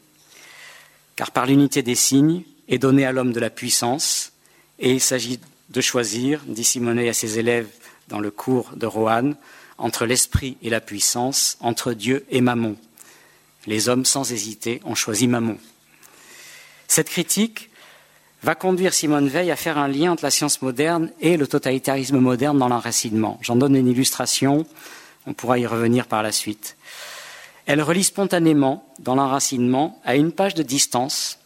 Car par l'unité des signes est donné à l'homme de la puissance, et il s'agit de choisir, dit Simonet à ses élèves dans le cours de Roanne, entre l'esprit et la puissance, entre Dieu et Mammon. Les hommes, sans hésiter, ont choisi Mammon. Cette critique va conduire Simone Veil à faire un lien entre la science moderne et le totalitarisme moderne dans l'enracinement. J'en donne une illustration, on pourra y revenir par la suite. Elle relie spontanément, dans l'enracinement, à une page de distance,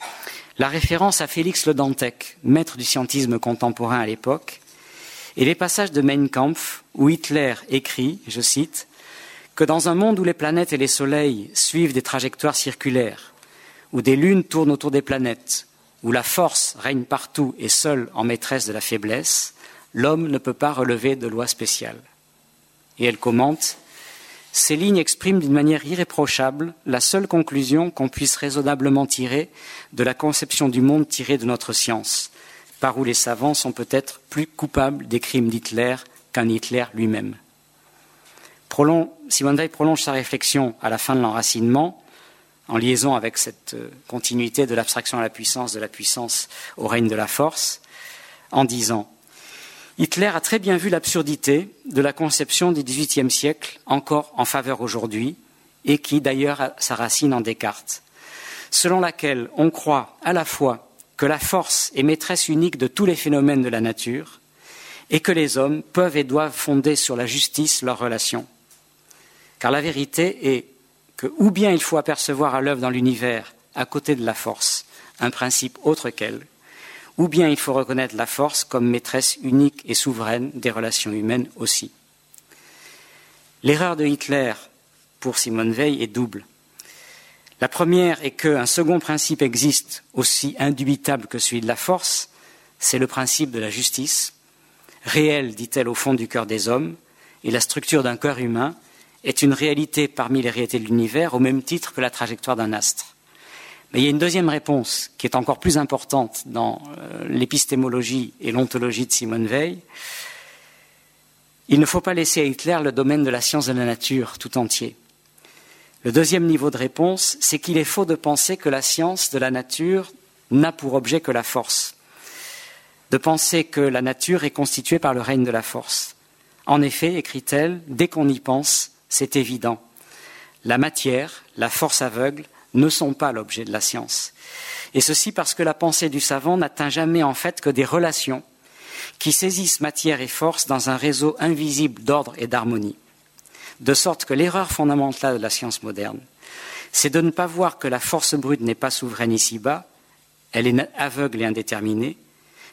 la référence à Félix Le Dantec, maître du scientisme contemporain à l'époque, et les passages de Mein Kampf où Hitler écrit, je cite, que dans un monde où les planètes et les soleils suivent des trajectoires circulaires, où des lunes tournent autour des planètes, où la force règne partout et seule en maîtresse de la faiblesse, l'homme ne peut pas relever de loi spéciale. Et elle commente Ces lignes expriment d'une manière irréprochable la seule conclusion qu'on puisse raisonnablement tirer de la conception du monde tirée de notre science, par où les savants sont peut-être plus coupables des crimes d'Hitler qu'un Hitler lui-même. Simone Veil prolonge sa réflexion à la fin de l'enracinement, en liaison avec cette euh, continuité de l'abstraction à la puissance, de la puissance au règne de la force, en disant Hitler a très bien vu l'absurdité de la conception du XVIIIe siècle, encore en faveur aujourd'hui, et qui d'ailleurs a sa racine en Descartes, selon laquelle on croit à la fois que la force est maîtresse unique de tous les phénomènes de la nature et que les hommes peuvent et doivent fonder sur la justice leurs relations. Car la vérité est que ou bien il faut apercevoir à l'œuvre dans l'univers, à côté de la force, un principe autre qu'elle, ou bien il faut reconnaître la force comme maîtresse unique et souveraine des relations humaines aussi. L'erreur de Hitler, pour Simone Veil, est double. La première est qu'un second principe existe aussi indubitable que celui de la force, c'est le principe de la justice, réel, dit-elle, au fond du cœur des hommes, et la structure d'un cœur humain est une réalité parmi les réalités de l'univers au même titre que la trajectoire d'un astre. Mais il y a une deuxième réponse qui est encore plus importante dans euh, l'épistémologie et l'ontologie de Simone Veil. Il ne faut pas laisser à Hitler le domaine de la science de la nature tout entier. Le deuxième niveau de réponse, c'est qu'il est faux de penser que la science de la nature n'a pour objet que la force, de penser que la nature est constituée par le règne de la force. En effet, écrit-elle, dès qu'on y pense, c'est évident. La matière, la force aveugle, ne sont pas l'objet de la science. Et ceci parce que la pensée du savant n'atteint jamais en fait que des relations qui saisissent matière et force dans un réseau invisible d'ordre et d'harmonie. De sorte que l'erreur fondamentale de la science moderne, c'est de ne pas voir que la force brute n'est pas souveraine ici-bas, elle est aveugle et indéterminée.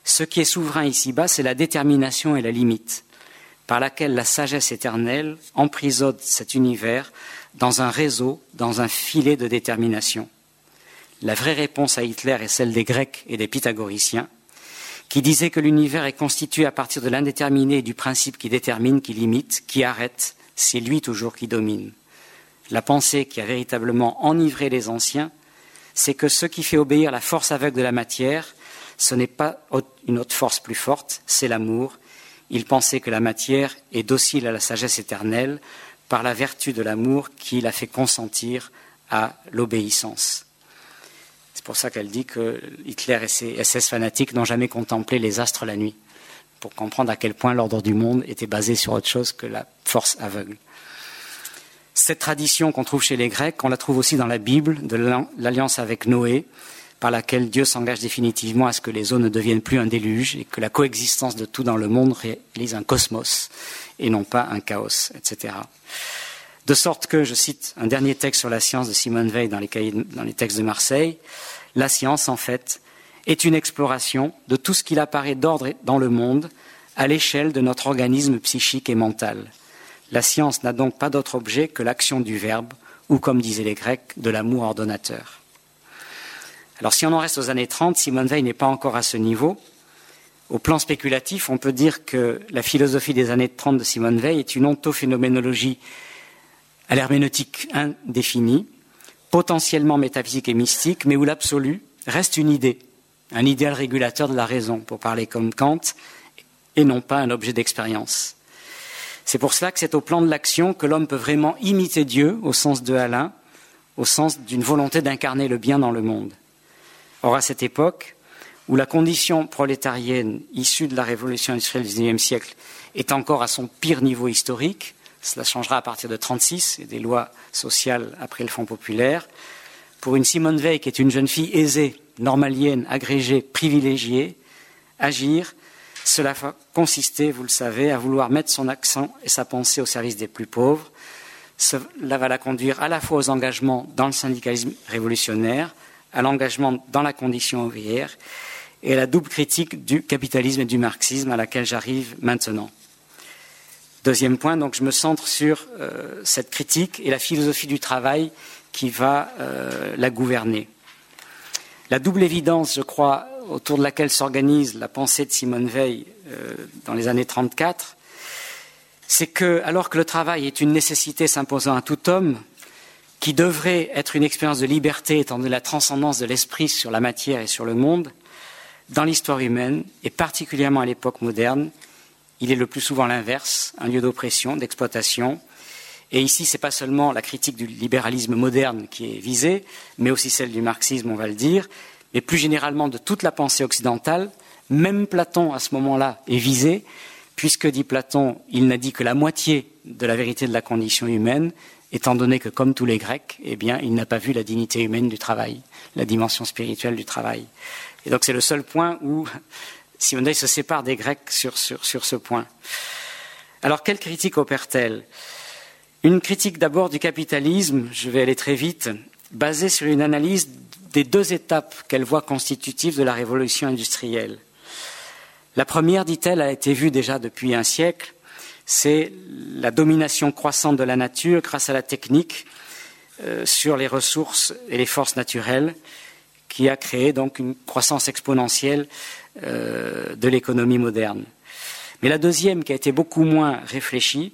Ce qui est souverain ici-bas, c'est la détermination et la limite, par laquelle la sagesse éternelle emprisonne cet univers dans un réseau, dans un filet de détermination. La vraie réponse à Hitler est celle des Grecs et des Pythagoriciens, qui disaient que l'univers est constitué à partir de l'indéterminé et du principe qui détermine, qui limite, qui arrête, c'est lui toujours qui domine. La pensée qui a véritablement enivré les anciens, c'est que ce qui fait obéir la force aveugle de la matière, ce n'est pas une autre force plus forte, c'est l'amour. Ils pensaient que la matière est docile à la sagesse éternelle par la vertu de l'amour qui la fait consentir à l'obéissance. C'est pour ça qu'elle dit que Hitler et ses SS fanatiques n'ont jamais contemplé les astres la nuit, pour comprendre à quel point l'ordre du monde était basé sur autre chose que la force aveugle. Cette tradition qu'on trouve chez les Grecs, on la trouve aussi dans la Bible, de l'alliance avec Noé, par laquelle Dieu s'engage définitivement à ce que les eaux ne deviennent plus un déluge et que la coexistence de tout dans le monde réalise un cosmos et non pas un chaos, etc. De sorte que, je cite un dernier texte sur la science de Simone Veil dans les, dans les textes de Marseille, la science, en fait, est une exploration de tout ce qu'il apparaît d'ordre dans le monde à l'échelle de notre organisme psychique et mental. La science n'a donc pas d'autre objet que l'action du Verbe, ou comme disaient les Grecs, de l'amour ordonnateur. Alors si on en reste aux années 30, Simone Veil n'est pas encore à ce niveau. Au plan spéculatif, on peut dire que la philosophie des années 30 de Simone Veil est une ontophénoménologie à l'herméneutique indéfinie, potentiellement métaphysique et mystique, mais où l'absolu reste une idée, un idéal régulateur de la raison, pour parler comme Kant, et non pas un objet d'expérience. C'est pour cela que c'est au plan de l'action que l'homme peut vraiment imiter Dieu, au sens de Alain, au sens d'une volonté d'incarner le bien dans le monde. Or, à cette époque, où la condition prolétarienne issue de la révolution industrielle du XIXe siècle est encore à son pire niveau historique, cela changera à partir de 1936 et des lois sociales après le Front populaire. Pour une Simone Veil qui est une jeune fille aisée, normalienne, agrégée, privilégiée, agir, cela va consister, vous le savez, à vouloir mettre son accent et sa pensée au service des plus pauvres. Cela va la conduire à la fois aux engagements dans le syndicalisme révolutionnaire, à l'engagement dans la condition ouvrière et la double critique du capitalisme et du marxisme à laquelle j'arrive maintenant. Deuxième point, donc je me centre sur euh, cette critique et la philosophie du travail qui va euh, la gouverner. La double évidence, je crois, autour de laquelle s'organise la pensée de Simone Veil euh, dans les années 34, c'est que, alors que le travail est une nécessité s'imposant à tout homme, qui devrait être une expérience de liberté étant donné la transcendance de l'esprit sur la matière et sur le monde, dans l'histoire humaine, et particulièrement à l'époque moderne, il est le plus souvent l'inverse, un lieu d'oppression, d'exploitation. Et ici, ce n'est pas seulement la critique du libéralisme moderne qui est visée, mais aussi celle du marxisme, on va le dire, mais plus généralement de toute la pensée occidentale. Même Platon, à ce moment-là, est visé, puisque, dit Platon, il n'a dit que la moitié de la vérité de la condition humaine, étant donné que, comme tous les Grecs, eh bien, il n'a pas vu la dignité humaine du travail, la dimension spirituelle du travail. Et donc, c'est le seul point où Simone se sépare des Grecs sur, ce point. Alors, quelle critique opère-t-elle? Une critique d'abord du capitalisme, je vais aller très vite, basée sur une analyse des deux étapes qu'elle voit constitutives de la révolution industrielle. La première, dit-elle, a été vue déjà depuis un siècle, c'est la domination croissante de la nature grâce à la technique euh, sur les ressources et les forces naturelles, qui a créé donc une croissance exponentielle euh, de l'économie moderne. Mais la deuxième, qui a été beaucoup moins réfléchie,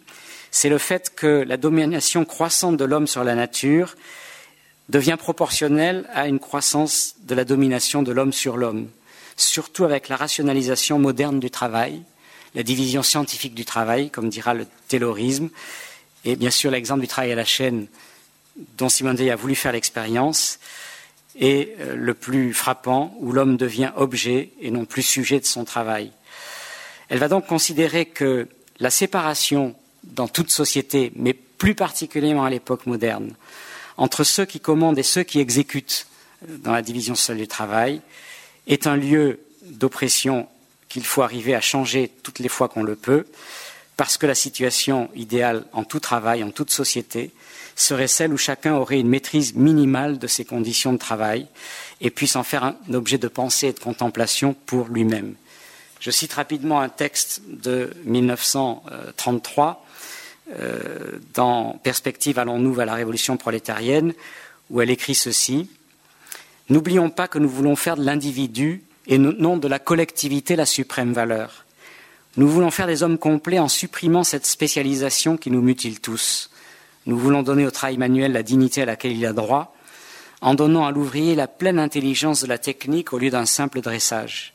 c'est le fait que la domination croissante de l'homme sur la nature devient proportionnelle à une croissance de la domination de l'homme sur l'homme, surtout avec la rationalisation moderne du travail, la division scientifique du travail, comme dira le taylorisme, et bien sûr l'exemple du travail à la chaîne dont Simone Veil a voulu faire l'expérience, est euh, le plus frappant, où l'homme devient objet et non plus sujet de son travail. Elle va donc considérer que la séparation dans toute société, mais plus particulièrement à l'époque moderne, entre ceux qui commandent et ceux qui exécutent dans la division sociale du travail, est un lieu d'oppression qu'il faut arriver à changer toutes les fois qu'on le peut, parce que la situation idéale en tout travail, en toute société, serait celle où chacun aurait une maîtrise minimale de ses conditions de travail et puisse en faire un objet de pensée et de contemplation pour lui-même. Je cite rapidement un texte de 1933 euh, dans Perspective allons-nous vers la révolution prolétarienne, où elle écrit ceci N'oublions pas que nous voulons faire de l'individu et non de la collectivité la suprême valeur. Nous voulons faire des hommes complets en supprimant cette spécialisation qui nous mutile tous. Nous voulons donner au travail manuel la dignité à laquelle il a droit, en donnant à l'ouvrier la pleine intelligence de la technique au lieu d'un simple dressage.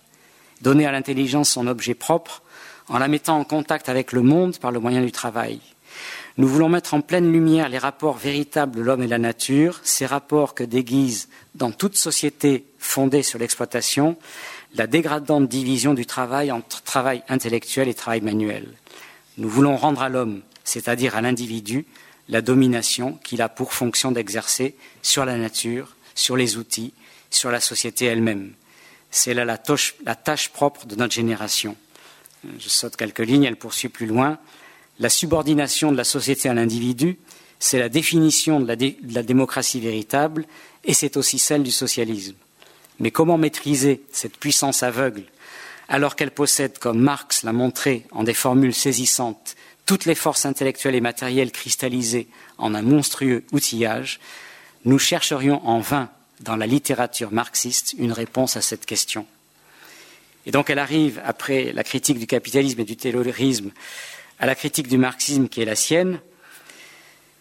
Donner à l'intelligence son objet propre, en la mettant en contact avec le monde par le moyen du travail. Nous voulons mettre en pleine lumière les rapports véritables de l'homme et de la nature, ces rapports que déguisent, dans toute société fondée sur l'exploitation, la dégradante division du travail entre travail intellectuel et travail manuel. Nous voulons rendre à l'homme, c'est-à-dire à, l'individu, la domination qu'il a pour fonction d'exercer sur la nature, sur les outils, sur la société elle-même. C'est là la, tâche propre de notre génération. Je saute quelques lignes, elle poursuit plus loin. La subordination de la société à l'individu, c'est la définition de la, démocratie véritable et c'est aussi celle du socialisme. Mais comment maîtriser cette puissance aveugle alors qu'elle possède, comme Marx l'a montré en des formules saisissantes, toutes les forces intellectuelles et matérielles cristallisées en un monstrueux outillage, nous chercherions en vain dans la littérature marxiste une réponse à cette question. Et donc elle arrive, après la critique du capitalisme et du terrorisme, à la critique du marxisme qui est la sienne,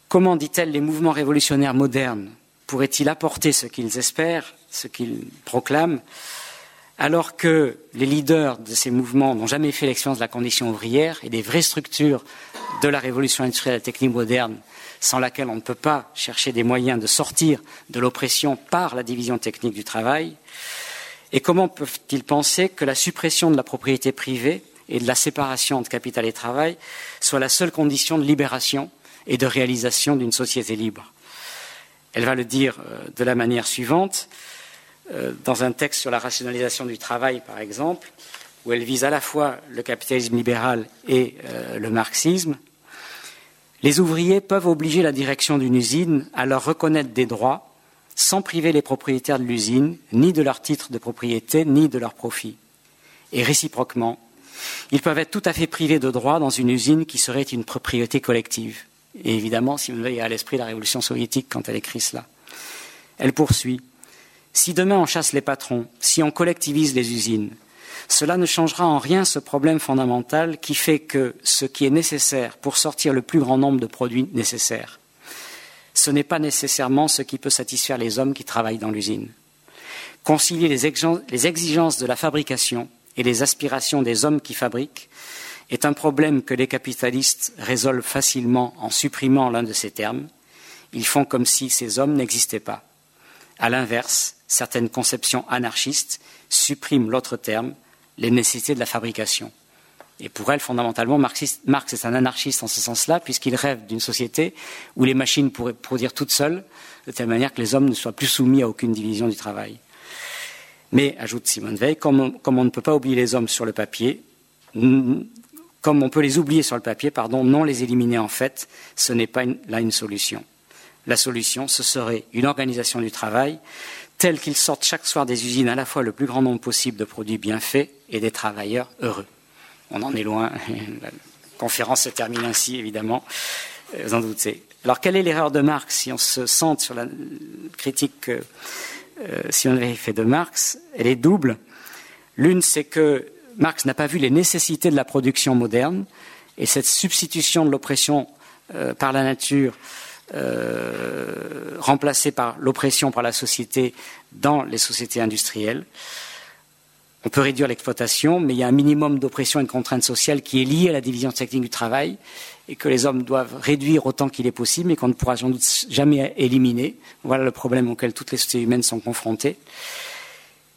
comment, dit-elle, les mouvements révolutionnaires modernes pourraient-ils apporter ce qu'ils espèrent, ce qu'ils proclament, alors que les leaders de ces mouvements n'ont jamais fait l'expérience de la condition ouvrière et des vraies structures de la révolution industrielle et technique moderne, sans laquelle on ne peut pas chercher des moyens de sortir de l'oppression par la division technique du travail, et comment peuvent-ils penser que la suppression de la propriété privée et de la séparation entre capital et travail soit la seule condition de libération et de réalisation d'une société libre? Elle va le dire euh, de la manière suivante, dans un texte sur la rationalisation du travail, par exemple, où elle vise à la fois le capitalisme libéral et euh, le marxisme. Les ouvriers peuvent obliger la direction d'une usine à leur reconnaître des droits sans priver les propriétaires de l'usine ni de leur titre de propriété ni de leur profit. Et réciproquement, ils peuvent être tout à fait privés de droits dans une usine qui serait une propriété collective. Et évidemment, si vous avez à l'esprit la révolution soviétique quand elle écrit cela. Elle poursuit. Si demain on chasse les patrons, si on collectivise les usines, cela ne changera en rien ce problème fondamental qui fait que ce qui est nécessaire pour sortir le plus grand nombre de produits nécessaires, ce n'est pas nécessairement ce qui peut satisfaire les hommes qui travaillent dans l'usine. Concilier les exigences de la fabrication et les aspirations des hommes qui fabriquent est un problème que les capitalistes résolvent facilement en supprimant l'un de ces termes. Ils font comme si ces hommes n'existaient pas. À l'inverse, certaines conceptions anarchistes suppriment l'autre terme, les nécessités de la fabrication. Et pour elles, fondamentalement, Marx est un anarchiste en ce sens-là, puisqu'il rêve d'une société où les machines pourraient produire toutes seules, de telle manière que les hommes ne soient plus soumis à aucune division du travail. Mais, ajoute Simone Veil, comme on, ne peut pas oublier les hommes sur le papier, comme on peut les oublier sur le papier, pardon, non les éliminer en fait, ce n'est pas là une solution. La solution, ce serait une organisation du travail telle qu'il sorte chaque soir des usines à la fois le plus grand nombre possible de produits bien faits et des travailleurs heureux. On en est loin. (laughs) La conférence se termine ainsi, évidemment. Vous en doutez. Alors, quelle est l'erreur de Marx si on se sente sur la critique euh, si on avait fait de Marx, elle est double. L'une, c'est que Marx n'a pas vu les nécessités de la production moderne et cette substitution de l'oppression euh, par la nature euh, remplacée par l'oppression par la société dans les sociétés industrielles. On peut réduire l'exploitation, mais il y a un minimum d'oppression et de contrainte sociale qui est lié à la division technique du travail et que les hommes doivent réduire autant qu'il est possible, mais qu'on ne pourra sans doute jamais éliminer. Voilà le problème auquel toutes les sociétés humaines sont confrontées.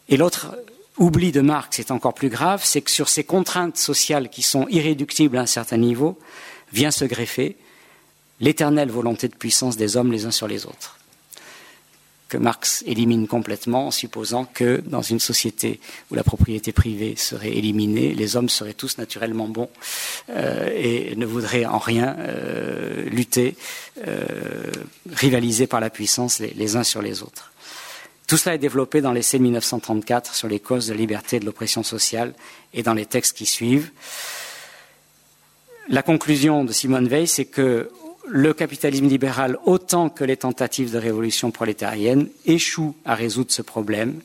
Et l'autre oubli de Marx est encore plus grave, c'est que sur ces contraintes sociales qui sont irréductibles à un certain niveau, vient se greffer l'éternelle volonté de puissance des hommes les uns sur les autres que Marx élimine complètement en supposant que dans une société où la propriété privée serait éliminée, les hommes seraient tous naturellement bons euh, et ne voudraient en rien euh, lutter, euh, rivaliser par la puissance les, les, uns sur les autres. Tout cela est développé dans l'essai de 1934 sur les causes de la liberté et de l'oppression sociale et dans les textes qui suivent. La conclusion de Simone Veil, c'est que le capitalisme libéral, autant que les tentatives de révolution prolétarienne, échouent à résoudre ce problème,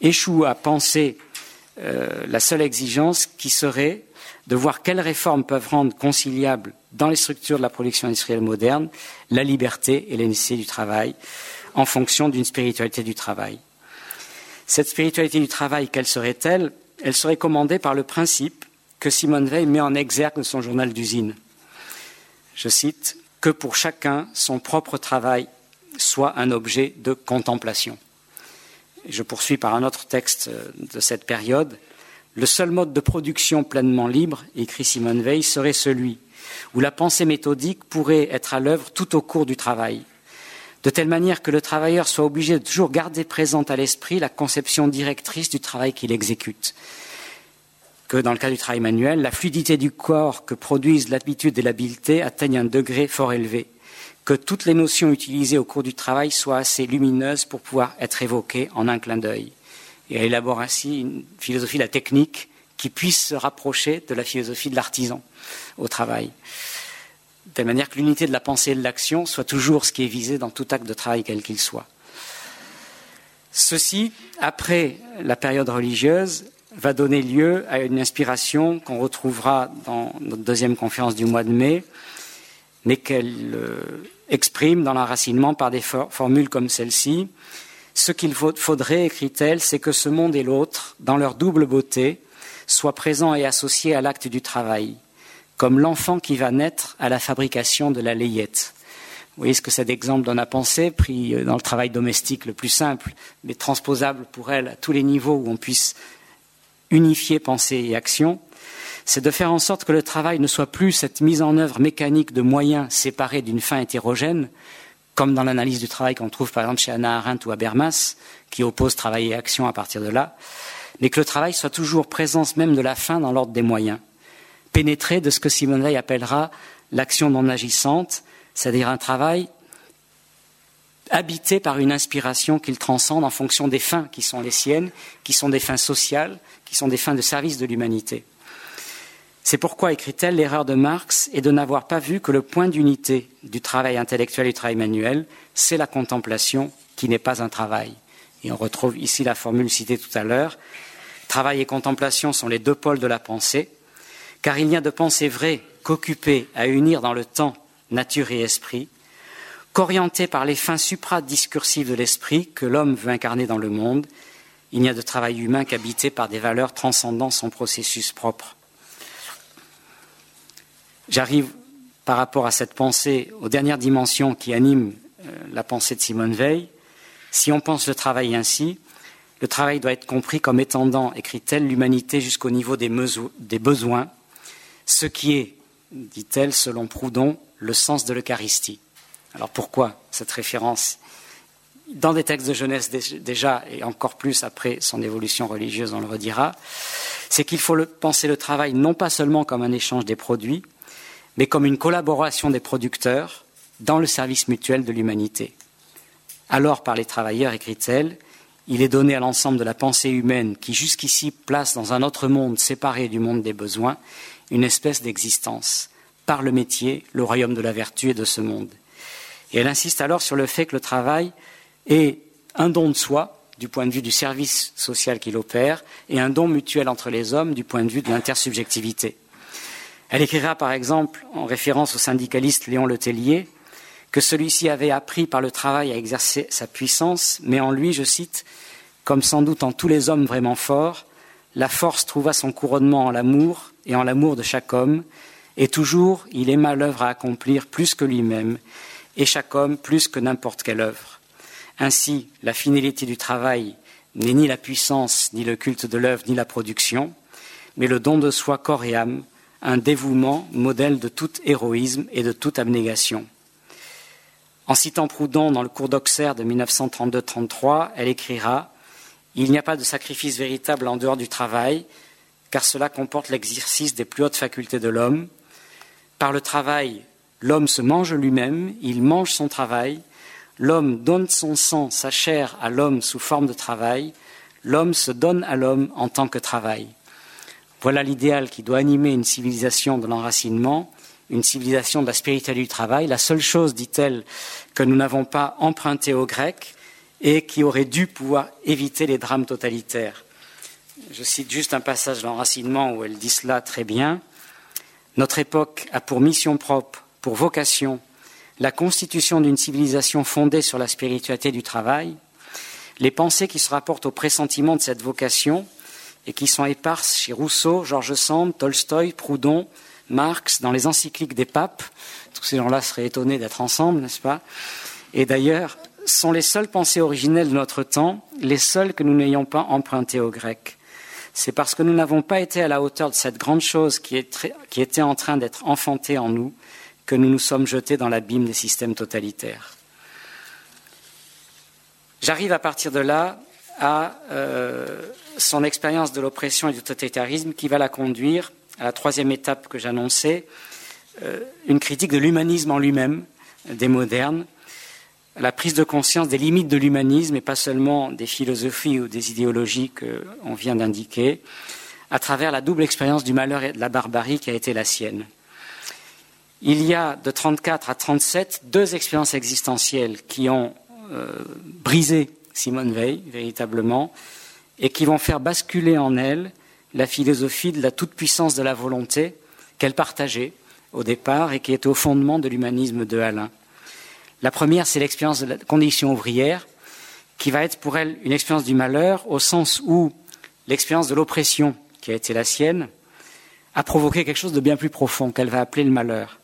échouent à penser euh, la seule exigence qui serait de voir quelles réformes peuvent rendre conciliables dans les structures de la production industrielle moderne la liberté et les nécessités du travail en fonction d'une spiritualité du travail. Cette spiritualité du travail, quelle serait-elle? Elle serait commandée par le principe que Simone Veil met en exergue de son journal d'usine je cite, que pour chacun son propre travail soit un objet de contemplation. je poursuis par un autre texte euh, de cette période. Le seul mode de production pleinement libre, écrit Simone Veil, serait celui où la pensée méthodique pourrait être à l'œuvre tout au cours du travail, de telle manière que le travailleur soit obligé de toujours garder présente à l'esprit la conception directrice du travail qu'il exécute, que dans le cas du travail manuel, la fluidité du corps que produisent l'habitude et l'habileté atteigne un degré fort élevé, que toutes les notions utilisées au cours du travail soient assez lumineuses pour pouvoir être évoquées en un clin d'œil. Et elle élabore ainsi une philosophie de la technique qui puisse se rapprocher de la philosophie de l'artisan au travail. De telle manière que l'unité de la pensée et de l'action soit toujours ce qui est visé dans tout acte de travail quel qu'il soit. Ceci, après la période religieuse, va donner lieu à une inspiration qu'on retrouvera dans notre deuxième conférence du mois de mai, mais qu'elle euh, exprime dans l'enracinement par des formules comme celle-ci. Ce qu'il faudrait, écrit-elle, c'est que ce monde et l'autre, dans leur double beauté, soient présents et associés à l'acte du travail, comme l'enfant qui va naître à la fabrication de la layette. Vous voyez ce que cet exemple donne à penser, pris euh, dans le travail domestique le plus simple, mais transposable pour elle à tous les niveaux où on puisse unifier pensée et action, c'est de faire en sorte que le travail ne soit plus cette mise en œuvre mécanique de moyens séparés d'une fin hétérogène, comme dans l'analyse du travail qu'on trouve par exemple chez Anna Arendt ou Habermas, qui oppose travail et action à partir de là, mais que le travail soit toujours présence même de la fin dans l'ordre des moyens, pénétré de ce que Simone Veil appellera l'action non agissante, c'est-à-dire un travail habité par une inspiration qu'il transcende en fonction des fins qui sont les siennes, qui sont des fins sociales, qui sont des fins de service de l'humanité. C'est pourquoi, écrit-elle, l'erreur de Marx est de n'avoir pas vu que le point d'unité du travail intellectuel et du travail manuel, c'est la contemplation qui n'est pas un travail. Et on retrouve ici la formule citée tout à l'heure. Travail et contemplation sont les deux pôles de la pensée, car il n'y a de pensée vraie qu'occupée à unir dans le temps nature et esprit, qu'orientée par les fins supradiscursives de l'esprit que l'homme veut incarner dans le monde, il n'y a de travail humain qu'habité par des valeurs transcendant son processus propre. J'arrive par rapport à cette pensée aux dernières dimensions qui animent euh, la pensée de Simone Veil. Si on pense le travail ainsi, le travail doit être compris comme étendant, écrit-elle, l'humanité jusqu'au niveau des besoins, ce qui est, dit-elle, selon Proudhon, le sens de l'Eucharistie. Alors pourquoi cette référence dans des textes de jeunesse déjà, et encore plus après son évolution religieuse, on le redira, c'est qu'il faut penser le travail non pas seulement comme un échange des produits, mais comme une collaboration des producteurs dans le service mutuel de l'humanité. Alors, par les travailleurs, écrit-elle, il est donné à l'ensemble de la pensée humaine qui jusqu'ici place dans un autre monde séparé du monde des besoins une espèce d'existence, par le métier, le royaume de la vertu et de ce monde. Et elle insiste alors sur le fait que le travail et un don de soi du point de vue du service social qu'il opère et un don mutuel entre les hommes du point de vue de l'intersubjectivité. Elle écrira par exemple, en référence au syndicaliste Léon Letellier, que celui-ci avait appris par le travail à exercer sa puissance, mais en lui, je cite, comme sans doute en tous les hommes vraiment forts, la force trouva son couronnement en l'amour et en l'amour de chaque homme, et toujours il aima l'œuvre à accomplir plus que lui-même, et chaque homme plus que n'importe quelle œuvre. Ainsi, la finalité du travail n'est ni la puissance, ni le culte de l'œuvre, ni la production, mais le don de soi corps et âme un dévouement, modèle de tout héroïsme et de toute abnégation. En citant Proudhon dans le cours d'Auxerre de 1932-33, elle écrira Il n'y a pas de sacrifice véritable en dehors du travail, car cela comporte l'exercice des plus hautes facultés de l'homme. Par le travail, l'homme se mange lui-même, il mange son travail, l'homme donne son sang, sa chair à l'homme sous forme de travail, l'homme se donne à l'homme en tant que travail. Voilà l'idéal qui doit animer une civilisation de l'enracinement, une civilisation de la spiritualité du travail. La seule chose, dit-elle, que nous n'avons pas emprunté aux Grecs et qui aurait dû pouvoir éviter les drames totalitaires. Je cite juste un passage de l'enracinement où elle dit cela très bien. Notre époque a pour mission propre, pour vocation, la constitution d'une civilisation fondée sur la spiritualité du travail, les pensées qui se rapportent au pressentiment de cette vocation et qui sont éparses chez Rousseau, Georges Sand, Tolstoï, Proudhon, Marx, dans les encycliques des papes. Tous ces gens-là seraient étonnés d'être ensemble, n'est-ce pas? Et d'ailleurs, sont les seules pensées originelles de notre temps, les seules que nous n'ayons pas empruntées aux Grecs. C'est parce que nous n'avons pas été à la hauteur de cette grande chose qui, qui était en train d'être enfantée en nous que nous nous sommes jetés dans l'abîme des systèmes totalitaires. J'arrive à partir de là à euh, son expérience de l'oppression et du totalitarisme qui va la conduire à la troisième étape que j'annonçais, euh, une critique de l'humanisme en lui-même, des modernes, la prise de conscience des limites de l'humanisme et pas seulement des philosophies ou des idéologies qu'on vient d'indiquer, à travers la double expérience du malheur et de la barbarie qui a été la sienne. Il y a de 34 à 37 deux expériences existentielles qui ont euh, brisé Simone Veil, véritablement, et qui vont faire basculer en elle la philosophie de la toute-puissance de la volonté qu'elle partageait au départ et qui est au fondement de l'humanisme de Alain. La première, c'est l'expérience de la condition ouvrière, qui va être pour elle une expérience du malheur, au sens où l'expérience de l'oppression qui a été la sienne a provoqué quelque chose de bien plus profond qu'elle va appeler le malheur.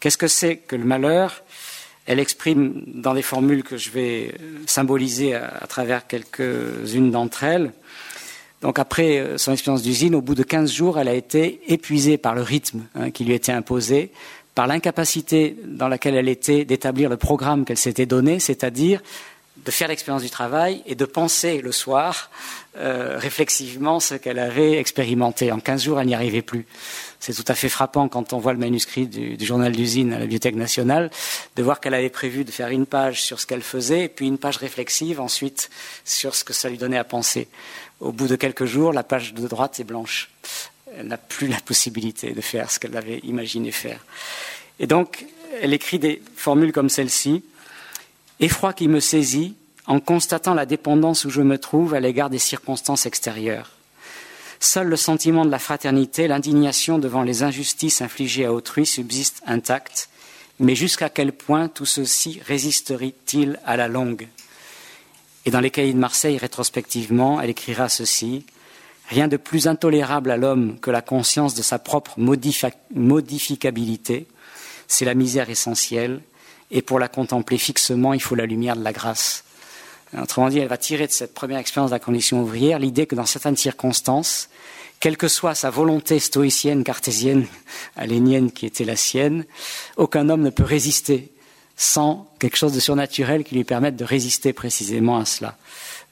Qu'est-ce que c'est que le malheur? Elle exprime dans des formules que je vais symboliser à, travers quelques-unes d'entre elles. Donc après euh, son expérience d'usine, au bout de 15 jours, elle a été épuisée par le rythme hein, qui lui était imposé, par l'incapacité dans laquelle elle était d'établir le programme qu'elle s'était donné, c'est-à-dire de faire l'expérience du travail et de penser le soir euh, réflexivement ce qu'elle avait expérimenté. En 15 jours, elle n'y arrivait plus. C'est tout à fait frappant quand on voit le manuscrit du, journal d'usine à la Bibliothèque nationale de voir qu'elle avait prévu de faire une page sur ce qu'elle faisait puis une page réflexive ensuite sur ce que ça lui donnait à penser. Au bout de quelques jours, la page de droite est blanche. Elle n'a plus la possibilité de faire ce qu'elle avait imaginé faire. Et donc, elle écrit des formules comme celle-ci. Effroi qui me saisit en constatant la dépendance où je me trouve à l'égard des circonstances extérieures. Seul le sentiment de la fraternité, l'indignation devant les injustices infligées à autrui subsiste intact, mais jusqu'à quel point tout ceci résisterait-il à la longue Et dans les cahiers de Marseille, rétrospectivement, elle écrira ceci Rien de plus intolérable à l'homme que la conscience de sa propre modificabilité, c'est la misère essentielle, et pour la contempler fixement, il faut la lumière de la grâce. Autrement dit, elle va tirer de cette première expérience de la condition ouvrière l'idée que dans certaines circonstances, quelle que soit sa volonté stoïcienne, cartésienne, (laughs) alénienne qui était la sienne, aucun homme ne peut résister sans quelque chose de surnaturel qui lui permette de résister précisément à cela.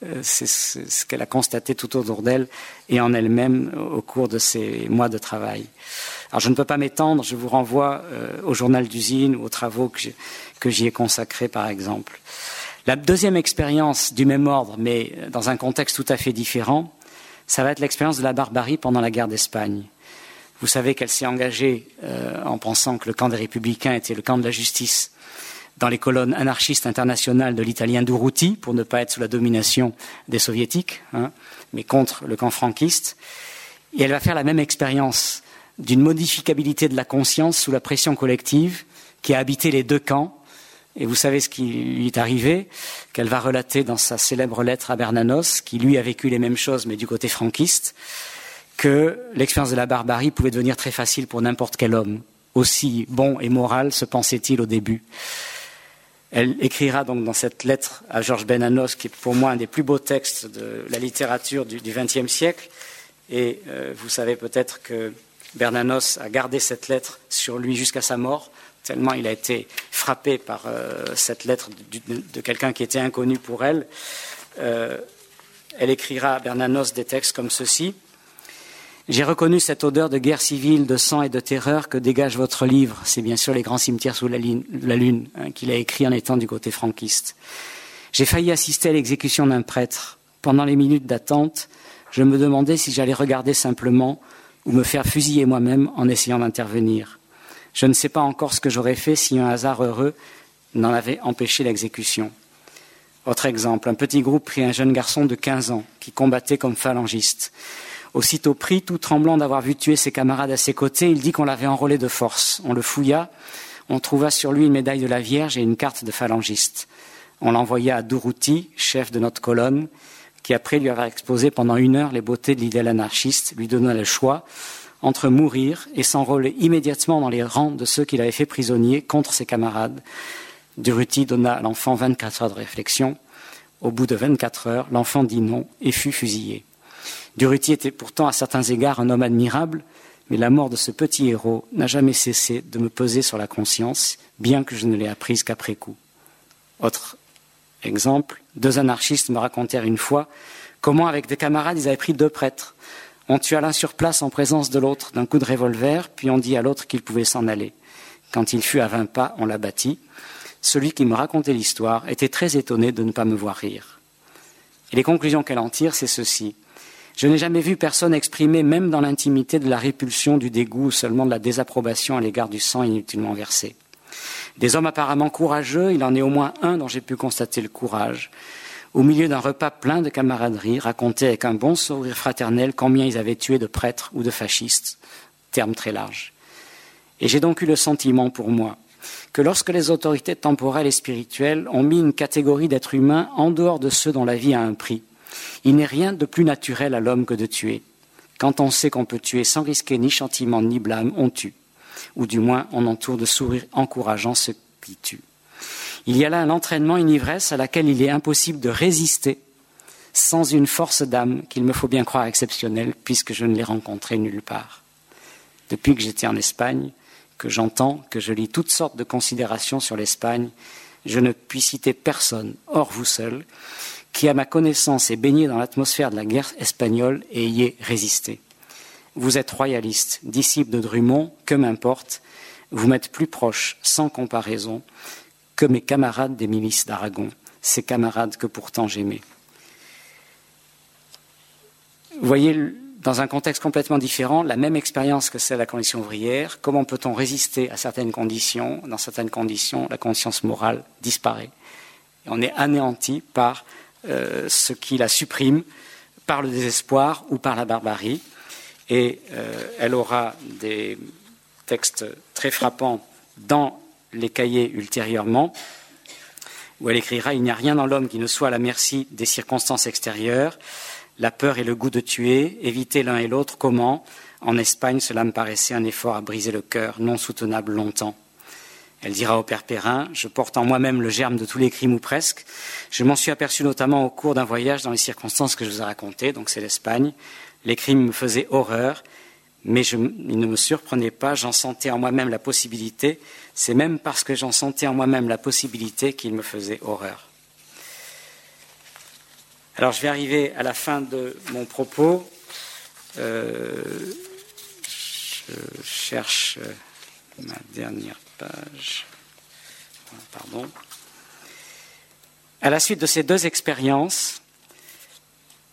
Euh, c'est ce qu'elle a constaté tout autour d'elle et en elle-même au cours de ces mois de travail. Alors je ne peux pas m'étendre, je vous renvoie euh, au journal d'usine ou aux travaux que j'y ai consacrés par exemple. La deuxième expérience du même ordre, mais dans un contexte tout à fait différent, ça va être l'expérience de la barbarie pendant la guerre d'Espagne. Vous savez qu'elle s'est engagée euh, en pensant que le camp des républicains était le camp de la justice dans les colonnes anarchistes internationales de l'italien Durruti, pour ne pas être sous la domination des soviétiques, hein, mais contre le camp franquiste. Et elle va faire la même expérience d'une modificabilité de la conscience sous la pression collective qui a habité les deux camps et vous savez ce qui lui est arrivé, qu'elle va relater dans sa célèbre lettre à Bernanos, qui lui a vécu les mêmes choses, mais du côté franquiste, que l'expérience de la barbarie pouvait devenir très facile pour n'importe quel homme, aussi bon et moral se pensait-il au début. Elle écrira donc dans cette lettre à Georges Bernanos, qui est pour moi un des plus beaux textes de la littérature du XXe siècle, et euh, vous savez peut-être que Bernanos a gardé cette lettre sur lui jusqu'à sa mort, tellement il a été frappé par euh, cette lettre de, quelqu'un qui était inconnu pour elle. Euh, elle écrira à Bernanos des textes comme ceci. J'ai reconnu cette odeur de guerre civile, de sang et de terreur que dégage votre livre. C'est bien sûr Les grands cimetières sous la, lune, hein, qu'il a écrit en étant du côté franquiste. J'ai failli assister à l'exécution d'un prêtre. Pendant les minutes d'attente, je me demandais si j'allais regarder simplement ou me faire fusiller moi-même en essayant d'intervenir. Je ne sais pas encore ce que j'aurais fait si un hasard heureux n'en avait empêché l'exécution. Autre exemple, un petit groupe prit un jeune garçon de 15 ans qui combattait comme phalangiste. Aussitôt pris, tout tremblant d'avoir vu tuer ses camarades à ses côtés, il dit qu'on l'avait enrôlé de force. On le fouilla, on trouva sur lui une médaille de la Vierge et une carte de phalangiste. On l'envoya à Duruti, chef de notre colonne, qui après lui avoir exposé pendant une heure les beautés de l'idéal anarchiste, lui donna le choix entre mourir et s'enrôler immédiatement dans les rangs de ceux qu'il avait fait prisonniers contre ses camarades. Duruti donna à l'enfant 24 heures de réflexion. Au bout de 24 heures, l'enfant dit non et fut fusillé. Duruti était pourtant à certains égards un homme admirable, mais la mort de ce petit héros n'a jamais cessé de me peser sur la conscience, bien que je ne l'ai apprise qu'après coup. Autre exemple, deux anarchistes me racontèrent une fois comment, avec des camarades, ils avaient pris deux prêtres. On tua l'un sur place en présence de l'autre d'un coup de revolver, puis on dit à l'autre qu'il pouvait s'en aller. Quand il fut à vingt pas, on l'abattit. Celui qui me racontait l'histoire était très étonné de ne pas me voir rire. Et les conclusions qu'elle en tire, c'est ceci. Je n'ai jamais vu personne exprimer, même dans l'intimité, de la répulsion, du dégoût ou seulement de la désapprobation à l'égard du sang inutilement versé. Des hommes apparemment courageux, il en est au moins un dont j'ai pu constater le courage. Au milieu d'un repas plein de camaraderie, raconter avec un bon sourire fraternel combien ils avaient tué de prêtres ou de fascistes, terme très large. Et j'ai donc eu le sentiment pour moi que lorsque les autorités temporelles et spirituelles ont mis une catégorie d'êtres humains en dehors de ceux dont la vie a un prix, il n'est rien de plus naturel à l'homme que de tuer. Quand on sait qu'on peut tuer sans risquer ni châtiment ni blâme, on tue ou du moins on entoure de sourires encourageants ceux qui tuent. Il y a là un entraînement, une ivresse à laquelle il est impossible de résister sans une force d'âme qu'il me faut bien croire exceptionnelle, puisque je ne l'ai rencontrée nulle part. Depuis que j'étais en Espagne, que j'entends, que je lis toutes sortes de considérations sur l'Espagne, je ne puis citer personne, hors vous seul, qui, à ma connaissance, est baigné dans l'atmosphère de la guerre espagnole et y résisté. Vous êtes royaliste, disciple de Drummond, que m'importe, vous m'êtes plus proche, sans comparaison, que mes camarades des milices d'Aragon, ces camarades que pourtant j'aimais. Vous voyez, dans un contexte complètement différent, la même expérience que celle de la condition ouvrière, comment peut-on résister à certaines conditions? Dans certaines conditions, la conscience morale disparaît. On est anéanti par euh, ce qui la supprime, par le désespoir ou par la barbarie et euh, elle aura des textes très frappants dans les cahiers ultérieurement, où elle écrira Il n'y a rien dans l'homme qui ne soit à la merci des circonstances extérieures, la peur et le goût de tuer, éviter l'un et l'autre, comment? En Espagne, cela me paraissait un effort à briser le cœur, non soutenable longtemps. Elle dira au père Perrin Je porte en moi-même le germe de tous les crimes ou presque. Je m'en suis aperçu notamment au cours d'un voyage dans les circonstances que je vous ai racontées, donc c'est l'Espagne, les crimes me faisaient horreur, mais ils ne me surprenaient pas, j'en sentais en moi-même la possibilité. C'est même parce que j'en sentais en moi-même la possibilité qu'ils me faisaient horreur. Alors je vais arriver à la fin de mon propos. Euh, je cherche euh, ma dernière page. Pardon. À la suite de ces deux expériences,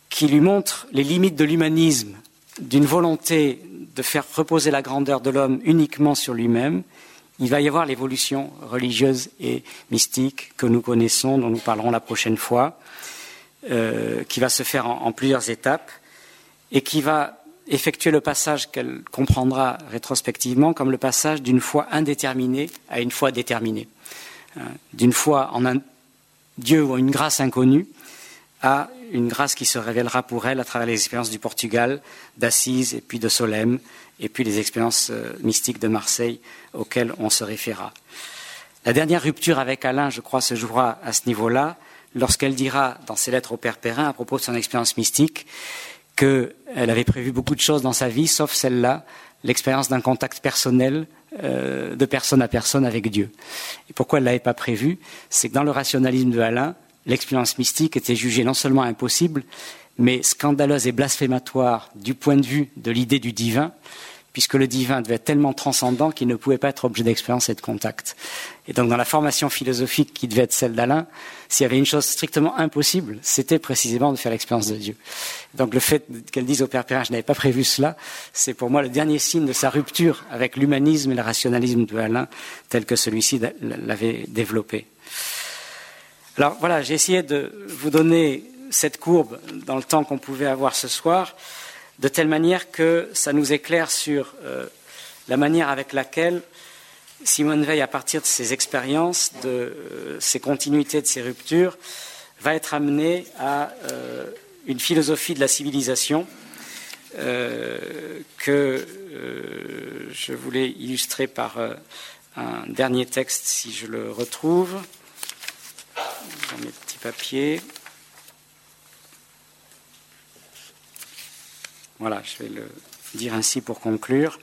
qui lui montre les limites de l'humanisme, d'une volonté de faire reposer la grandeur de l'homme uniquement sur lui-même, il va y avoir l'évolution religieuse et mystique que nous connaissons, dont nous parlerons la prochaine fois, euh, qui va se faire en, plusieurs étapes et qui va effectuer le passage qu'elle comprendra rétrospectivement comme le passage d'une foi indéterminée à une foi déterminée, hein, d'une foi en un Dieu ou une grâce inconnue à une grâce qui se révélera pour elle à travers les expériences du Portugal, d'Assise et puis de Solem, et puis les expériences euh, mystiques de Marseille auxquelles on se référera. La dernière rupture avec Alain, je crois, se jouera à ce niveau-là, lorsqu'elle dira dans ses lettres au Père Perrin à propos de son expérience mystique qu'elle avait prévu beaucoup de choses dans sa vie, sauf celle-là, l'expérience d'un contact personnel euh, de personne à personne avec Dieu. Et pourquoi elle ne l'avait pas prévu? C'est que dans le rationalisme de Alain, l'expérience mystique était jugée non seulement impossible, mais scandaleuse et blasphématoire du point de vue de l'idée du divin, puisque le divin devait être tellement transcendant qu'il ne pouvait pas être objet d'expérience et de contact. Et donc dans la formation philosophique qui devait être celle d'Alain, s'il y avait une chose strictement impossible, c'était précisément de faire l'expérience de Dieu. Donc le fait qu'elle dise au Père Perrin, je n'avais pas prévu cela, c'est pour moi le dernier signe de sa rupture avec l'humanisme et le rationalisme de Alain tel que celui-ci l'avait développé. Alors voilà, j'ai essayé de vous donner cette courbe dans le temps qu'on pouvait avoir ce soir, de telle manière que ça nous éclaire sur euh, la manière avec laquelle Simone Veil, à partir de ses expériences, de euh, ses continuités, de ses ruptures, va être amenée à euh, une philosophie de la civilisation que je voulais illustrer par un dernier texte, si je le retrouve, mes petits papiers. Voilà, je vais le dire ainsi pour conclure.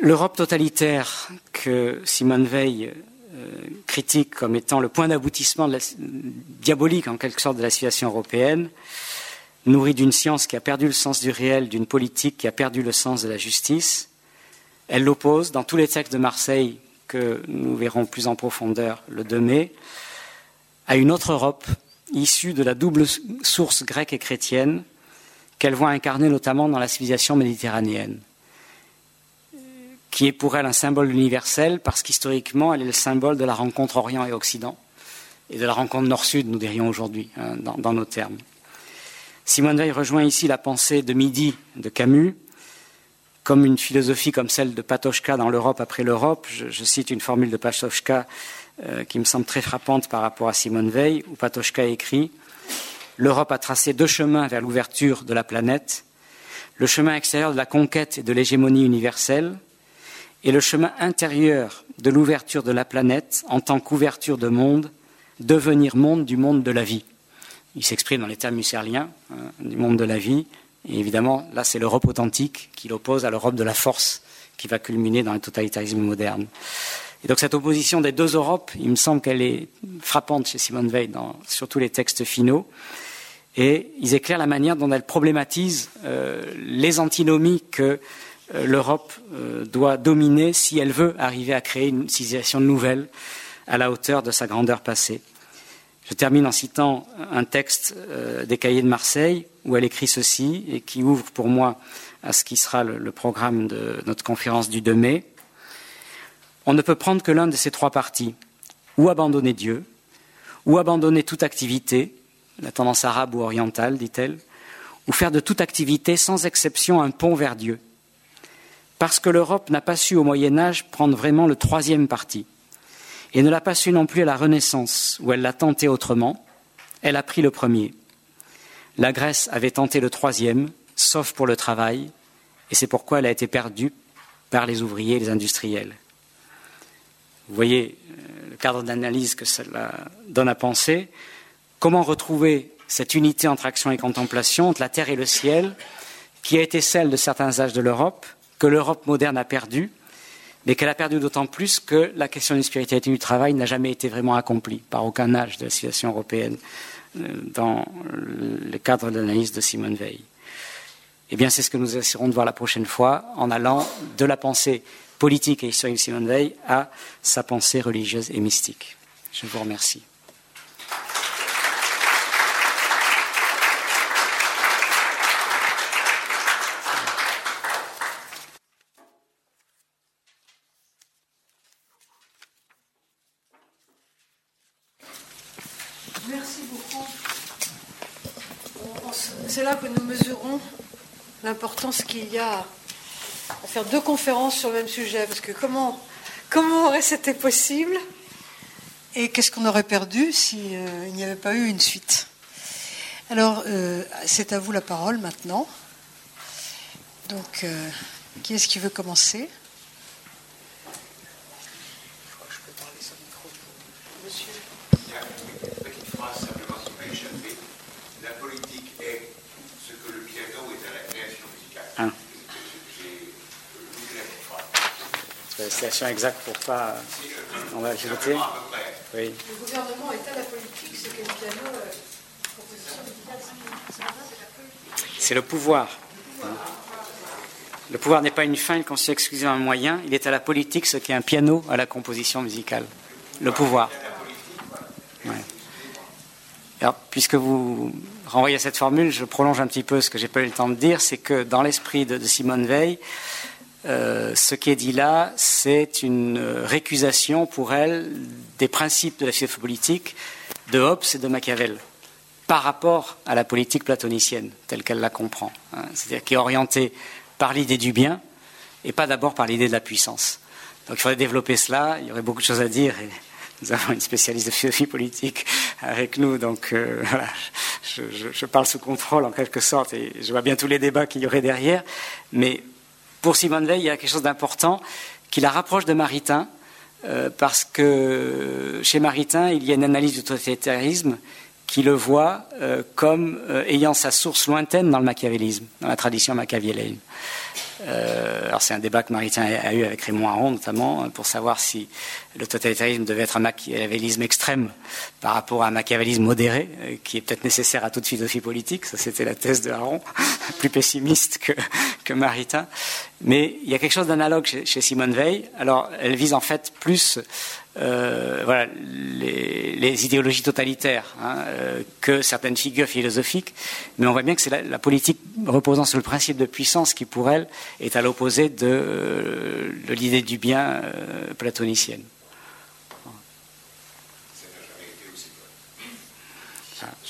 L'Europe totalitaire que Simone Veil euh, critique comme étant le point d'aboutissement diabolique en quelque sorte de la situation européenne, nourrie d'une science qui a perdu le sens du réel, d'une politique qui a perdu le sens de la justice, elle l'oppose dans tous les textes de Marseille que nous verrons plus en profondeur le 2 mai, à une autre Europe issue de la double source grecque et chrétienne qu'elle voit incarner notamment dans la civilisation méditerranéenne, qui est pour elle un symbole universel parce qu'historiquement, elle est le symbole de la rencontre Orient et Occident, et de la rencontre Nord-Sud, nous dirions aujourd'hui, hein, dans, nos termes. Simone Veil rejoint ici la pensée de Midi de Camus, comme une philosophie comme celle de Patochka dans l'Europe après l'Europe. Je, cite une formule de Patochka euh, qui me semble très frappante par rapport à Simone Veil, où Patochka écrit l'Europe a tracé deux chemins vers l'ouverture de la planète, le chemin extérieur de la conquête et de l'hégémonie universelle, et le chemin intérieur de l'ouverture de la planète en tant qu'ouverture de monde, devenir monde du monde de la vie. Il s'exprime dans les termes husserliens hein, du monde de la vie, évidemment, là, c'est l'Europe authentique qui l'oppose à l'Europe de la force qui va culminer dans le totalitarisme moderne. Et donc cette opposition des deux Europes, il me semble qu'elle est frappante chez Simone Veil dans, les textes finaux et ils éclairent la manière dont elle problématise euh, les antinomies que euh, l'Europe euh, doit dominer si elle veut arriver à créer une civilisation nouvelle à la hauteur de sa grandeur passée. Je termine en citant un texte des cahiers de Marseille où elle écrit ceci et qui ouvre pour moi à ce qui sera le, le programme de notre conférence du 2 mai. On ne peut prendre que l'un de ces trois partis, ou abandonner Dieu, ou abandonner toute activité, la tendance arabe ou orientale, dit-elle, ou faire de toute activité, sans exception, un pont vers Dieu. Parce que l'Europe n'a pas su au Moyen Âge prendre vraiment le troisième parti, et ne l'a pas su non plus à la Renaissance, où elle l'a tenté autrement, elle a pris le premier. La Grèce avait tenté le troisième, sauf pour le travail, et c'est pourquoi elle a été perdue par les ouvriers et les industriels. Vous voyez euh, le cadre d'analyse que cela donne à penser. Comment retrouver cette unité entre action et contemplation, entre la terre et le ciel, qui a été celle de certains âges de l'Europe, que l'Europe moderne a perdue, mais qu'elle a perdu d'autant plus que la question d'une spiritualité du travail n'a jamais été vraiment accomplie par aucun âge de la civilisation européenne euh, dans le cadre d'analyse de Simone Veil. Eh bien, c'est ce que nous essaierons de voir la prochaine fois en allant de la pensée politique et historique de Simone Veil à sa pensée religieuse et mystique. Je vous remercie. L'importance qu'il y a à faire deux conférences sur le même sujet, parce que comment, comment aurait c'était possible et qu'est-ce qu'on aurait perdu s'il euh, n'y avait pas eu une suite? Alors, euh, c'est à vous la parole maintenant. Donc, euh, qui est-ce qui veut commencer? Exacte pour pas. On va ajouter. Oui. Le gouvernement est à la politique, c'est quel piano euh, C'est le pouvoir. Le pouvoir n'est pas une fin, il constitue exclusivement un moyen. Il est à la politique ce qui est un piano à la composition musicale. Le pouvoir. Alors, puisque vous renvoyez à cette formule, je prolonge un petit peu ce que j'ai pas eu le temps de dire, c'est que dans l'esprit de, Simone Veil, euh, ce qui est dit là, c'est une récusation pour elle des principes de la philosophie politique de Hobbes et de Machiavel par rapport à la politique platonicienne telle qu'elle la comprend, hein. c'est-à-dire qui est orientée par l'idée du bien et pas d'abord par l'idée de la puissance. Donc il faudrait développer cela, il y aurait beaucoup de choses à dire (laughs) nous avons une spécialiste de philosophie politique avec nous, donc euh, (laughs) voilà, je, parle sous contrôle en quelque sorte et je vois bien tous les débats qu'il y aurait derrière. Mais pour Simone Veil, il y a quelque chose d'important qui la rapproche de Maritain, euh, parce que chez Maritain, il y a une analyse du totalitarisme qui le voit euh, comme ayant sa source lointaine dans le machiavélisme, dans la tradition machiavélienne. Euh, alors c'est un débat que Maritain a eu avec Raymond Aron notamment pour savoir si le totalitarisme devait être un machiavélisme extrême par rapport à un machiavélisme modéré, euh, qui est peut-être nécessaire à toute philosophie politique. Ça c'était la thèse de Aron, (laughs) plus pessimiste que, Maritain. Mais il y a quelque chose d'analogue chez, Simone Veil. Alors elle vise en fait plus euh, les, idéologies totalitaires hein, euh, que certaines figures philosophiques, mais on voit bien que c'est la, politique reposant sur le principe de puissance qui, pour elle, est à l'opposé de, l'idée du bien platonicienne.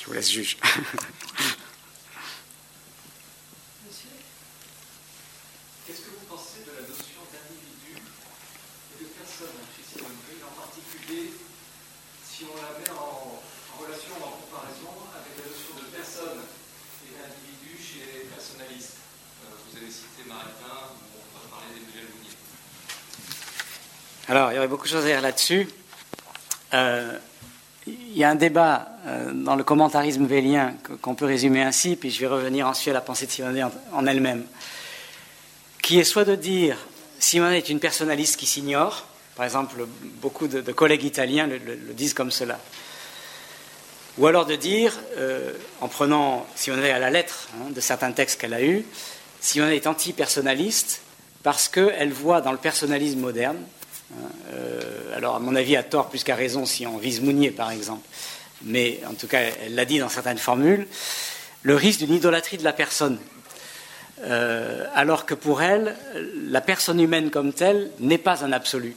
je vous laisse juger. Alors, il y aurait beaucoup de choses à dire là-dessus. Euh, il y a un débat euh, dans le commentarisme vélien qu'on peut résumer ainsi, puis je vais revenir ensuite à la pensée de Simone en, elle-même, qui est soit de dire Simone est une personnaliste qui s'ignore, par exemple, beaucoup de, collègues italiens le, disent comme cela, ou alors de dire, euh, en prenant Simone à la lettre hein, de certains textes qu'elle a eus, Simone est anti-personnaliste parce qu'elle voit dans le personnalisme moderne alors, à mon avis, à tort plus qu'à raison si on vise Mounier, par exemple. Mais en tout cas, elle l'a dit dans certaines formules, le risque d'une idolâtrie de la personne. Euh, alors que pour elle, la personne humaine comme telle n'est pas un absolu.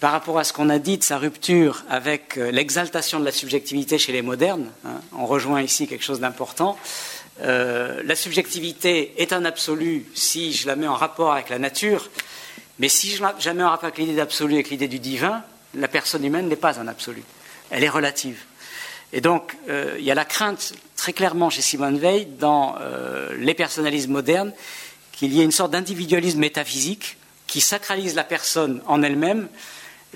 Par rapport à ce qu'on a dit de sa rupture avec euh, l'exaltation de la subjectivité chez les modernes, hein, on rejoint ici quelque chose d'important. la subjectivité est un absolu si je la mets en rapport avec la nature, mais si jamais on rappelle l'idée d'absolu avec l'idée du divin, la personne humaine n'est pas un absolu. Elle est relative. Et donc, euh, il y a la crainte très clairement chez Simone Veil, dans euh, les personnalismes modernes, qu'il y ait une sorte d'individualisme métaphysique qui sacralise la personne en elle-même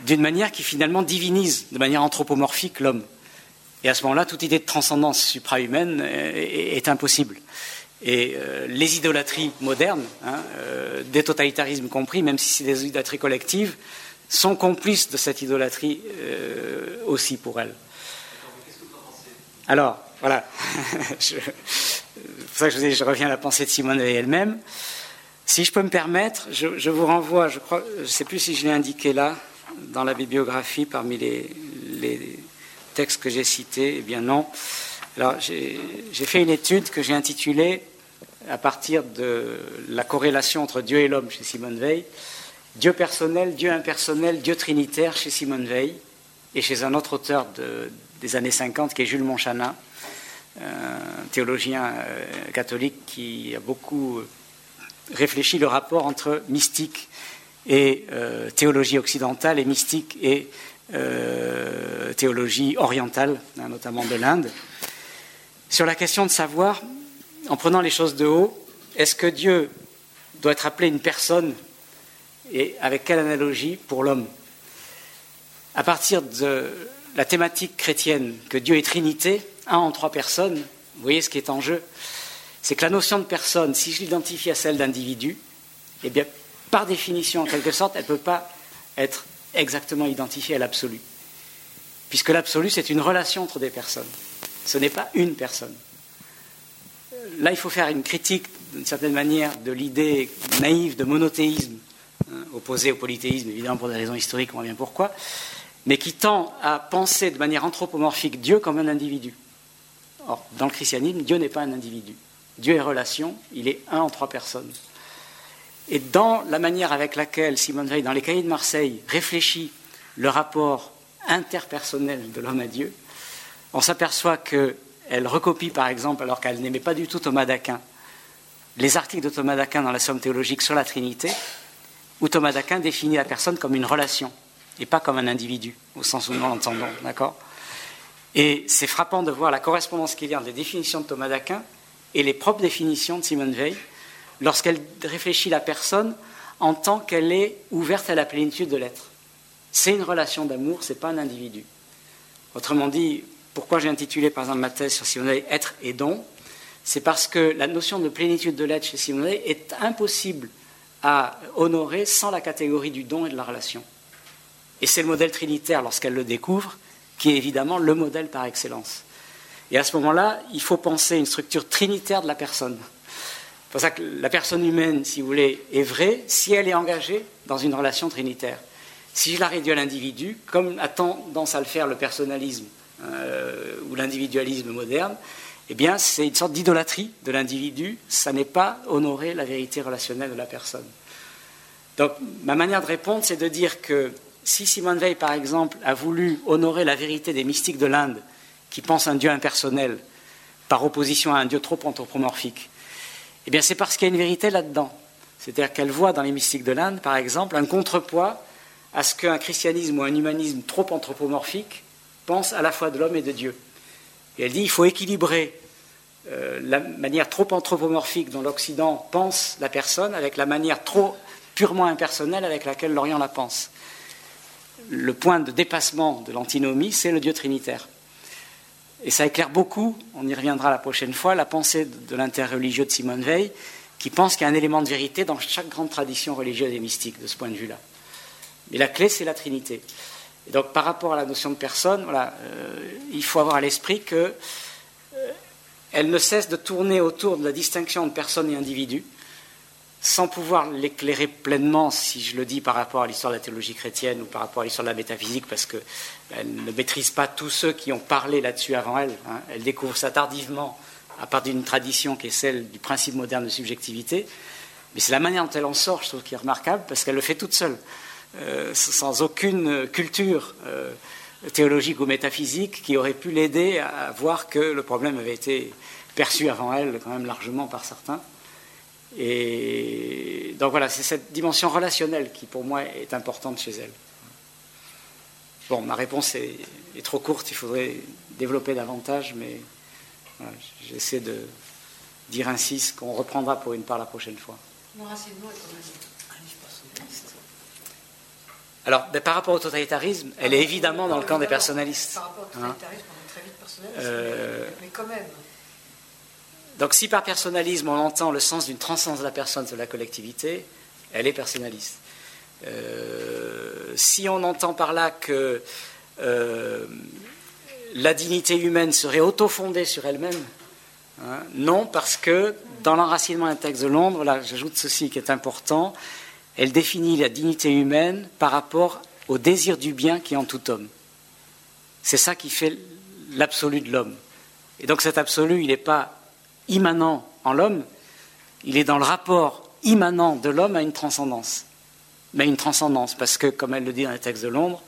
d'une manière qui finalement divinise de manière anthropomorphique l'homme. Et à ce moment-là, toute idée de transcendance suprahumaine est impossible. Et euh, les idolâtries modernes, hein, euh, des totalitarismes compris, même si c'est des idolâtries collectives, sont complices de cette idolâtrie euh, aussi pour elles. Alors, voilà. (laughs) c'est pour ça que je, reviens à la pensée de Simone et elle-même. Si je peux me permettre, je, vous renvoie, je crois, je ne sais plus si je l'ai indiqué là, dans la bibliographie, parmi les textes que j'ai cités, eh bien non. Alors, j'ai fait une étude que j'ai intitulée à partir de la corrélation entre Dieu et l'homme chez Simone Veil, Dieu personnel, Dieu impersonnel, Dieu trinitaire chez Simone Veil, et chez un autre auteur des années 50 qui est Jules Monchanin, un théologien euh, catholique qui a beaucoup réfléchi le rapport entre mystique et euh, théologie occidentale et mystique et euh, théologie orientale, hein, notamment de l'Inde. Sur la question de savoir en prenant les choses de haut, est-ce que Dieu doit être appelé une personne et avec quelle analogie pour l'homme? À partir de la thématique chrétienne que Dieu est Trinité, un en trois personnes, vous voyez ce qui est en jeu, c'est que la notion de personne, si je l'identifie à celle d'individu, eh par définition, en quelque sorte, elle ne peut pas être exactement identifiée à l'absolu. Puisque l'absolu, c'est une relation entre des personnes. Ce n'est pas une personne. Là, il faut faire une critique, d'une certaine manière, de l'idée naïve de monothéisme, hein, opposée au polythéisme, évidemment pour des raisons historiques, on voit bien pourquoi, mais qui tend à penser de manière anthropomorphique Dieu comme un individu. Or, dans le christianisme, Dieu n'est pas un individu. Dieu est relation, il est un en trois personnes. Et dans la manière avec laquelle Simone Veil, dans les cahiers de Marseille, réfléchit le rapport interpersonnel de l'homme à Dieu, on s'aperçoit qu'elle recopie, par exemple, alors qu'elle n'aimait pas du tout Thomas d'Aquin, les articles de Thomas d'Aquin dans la Somme théologique sur la Trinité, où Thomas d'Aquin définit la personne comme une relation et pas comme un individu, au sens où nous l'entendons, d'accord? Et c'est frappant de voir la correspondance qu'il y a entre les définitions de Thomas d'Aquin et les propres définitions de Simone Veil, lorsqu'elle réfléchit la personne en tant qu'elle est ouverte à la plénitude de l'être. C'est une relation d'amour, ce n'est pas un individu. Autrement dit, pourquoi j'ai intitulé par exemple ma thèse sur Simone Veil Être et don? C'est parce que la notion de plénitude de l'être chez Simone Veil est impossible à honorer sans la catégorie du don et de la relation. Et c'est le modèle trinitaire, lorsqu'elle le découvre, qui est évidemment le modèle par excellence. Et à ce moment-là, il faut penser une structure trinitaire de la personne. C'est pour ça que la personne humaine, si vous voulez, est vraie si elle est engagée dans une relation trinitaire. Si je la réduis à l'individu, comme a tendance à le faire le personnalisme euh, ou l'individualisme moderne, eh bien, c'est une sorte d'idolâtrie de l'individu. Ça n'est pas honorer la vérité relationnelle de la personne. Donc, ma manière de répondre, c'est de dire que si Simone Veil, par exemple, a voulu honorer la vérité des mystiques de l'Inde qui pense un Dieu impersonnel, par opposition à un Dieu trop anthropomorphique, eh bien c'est parce qu'il y a une vérité là-dedans. C'est-à-dire qu'elle voit dans les mystiques de l'Inde, par exemple, un contrepoids à ce qu'un christianisme ou un humanisme trop anthropomorphique pense à la fois de l'homme et de Dieu. Et elle dit qu'il faut équilibrer euh, la manière trop anthropomorphique dont l'Occident pense la personne avec la manière trop purement impersonnelle avec laquelle l'Orient la pense. Le point de dépassement de l'antinomie, c'est le Dieu trinitaire. Et ça éclaire beaucoup, on y reviendra la prochaine fois, la pensée de l'interreligieux de Simone Veil, qui pense qu'il y a un élément de vérité dans chaque grande tradition religieuse et mystique, de ce point de vue-là. Mais la clé, c'est la Trinité. Et donc, par rapport à la notion de personne, voilà, euh, il faut avoir à l'esprit qu'elle euh, ne cesse de tourner autour de la distinction de personne et individu, sans pouvoir l'éclairer pleinement, si je le dis par rapport à l'histoire de la théologie chrétienne ou par rapport à l'histoire de la métaphysique, parce qu'elle ne maîtrise pas tous ceux qui ont parlé là-dessus avant elle. Hein. Elle découvre ça tardivement, à partir d'une tradition qui est celle du principe moderne de subjectivité. Mais c'est la manière dont elle en sort, je trouve, qui est remarquable, parce qu'elle le fait toute seule, sans aucune culture euh, théologique ou métaphysique qui aurait pu l'aider à voir que le problème avait été perçu avant elle, quand même largement par certains. Et donc voilà, c'est cette dimension relationnelle qui pour moi est importante chez elle. Bon, ma réponse est, trop courte, il faudrait développer davantage, mais j'essaie de dire ainsi ce qu'on reprendra pour une part la prochaine fois. Alors, ben, par rapport au totalitarisme, elle est évidemment dans le camp des personnalistes. Par rapport au hein. totalitarisme, on est très vite personnaliste, euh, mais quand même. Donc si par personnalisme on entend le sens d'une transcendance de la personne sur la collectivité, elle est personnaliste. Euh, si on entend par là que euh, la dignité humaine serait auto-fondée sur elle-même, hein, non, parce que dans l'enracinement d'un texte de Londres, là j'ajoute ceci qui est important, elle définit la dignité humaine par rapport au désir du bien qui est en tout homme. C'est ça qui fait l'absolu de l'homme. Et donc cet absolu, il n'est pas immanent en l'homme, il est dans le rapport immanent de l'homme à une transcendance. Mais une transcendance, parce que, comme elle le dit dans les textes de Londres,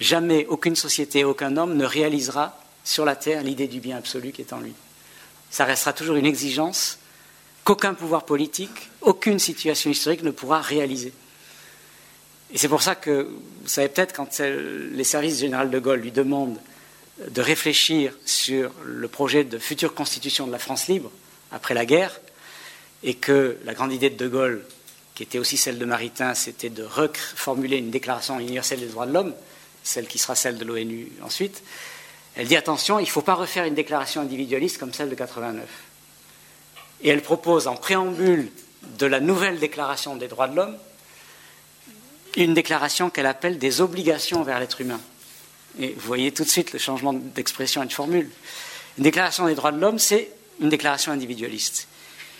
jamais aucune société, aucun homme ne réalisera sur la terre l'idée du bien absolu qui est en lui. Ça restera toujours une exigence qu'aucun pouvoir politique, aucune situation historique ne pourra réaliser. Et c'est pour ça que, vous savez peut-être, quand les services généraux de Gaulle lui demandent de réfléchir sur le projet de future constitution de la France libre après la guerre, et que la grande idée de De Gaulle, qui était aussi celle de Maritain, c'était de reformuler une déclaration universelle des droits de l'homme, celle qui sera celle de l'ONU ensuite. Elle dit attention, il ne faut pas refaire une déclaration individualiste comme celle de 89. Et elle propose en préambule de la nouvelle déclaration des droits de l'homme une déclaration qu'elle appelle des obligations envers l'être humain. Et vous voyez tout de suite le changement d'expression et de formule. Une déclaration des droits de l'homme, c'est une déclaration individualiste.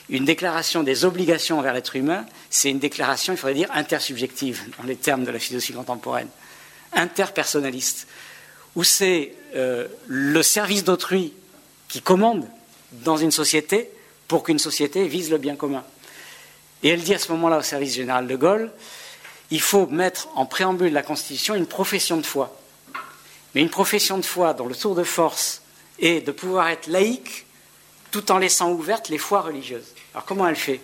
Une déclaration des obligations envers l'être humain, c'est une déclaration, il faudrait dire, intersubjective, dans les termes de la philosophie contemporaine, interpersonnaliste, où c'est euh, le service d'autrui qui commande dans une société pour qu'une société vise le bien commun. Et elle dit à ce moment-là au service général de Gaulle, il faut mettre en préambule de la Constitution une profession de foi. Mais une profession de foi dont le tour de force est de pouvoir être laïque tout en laissant ouvertes les foi religieuses. Alors comment elle fait?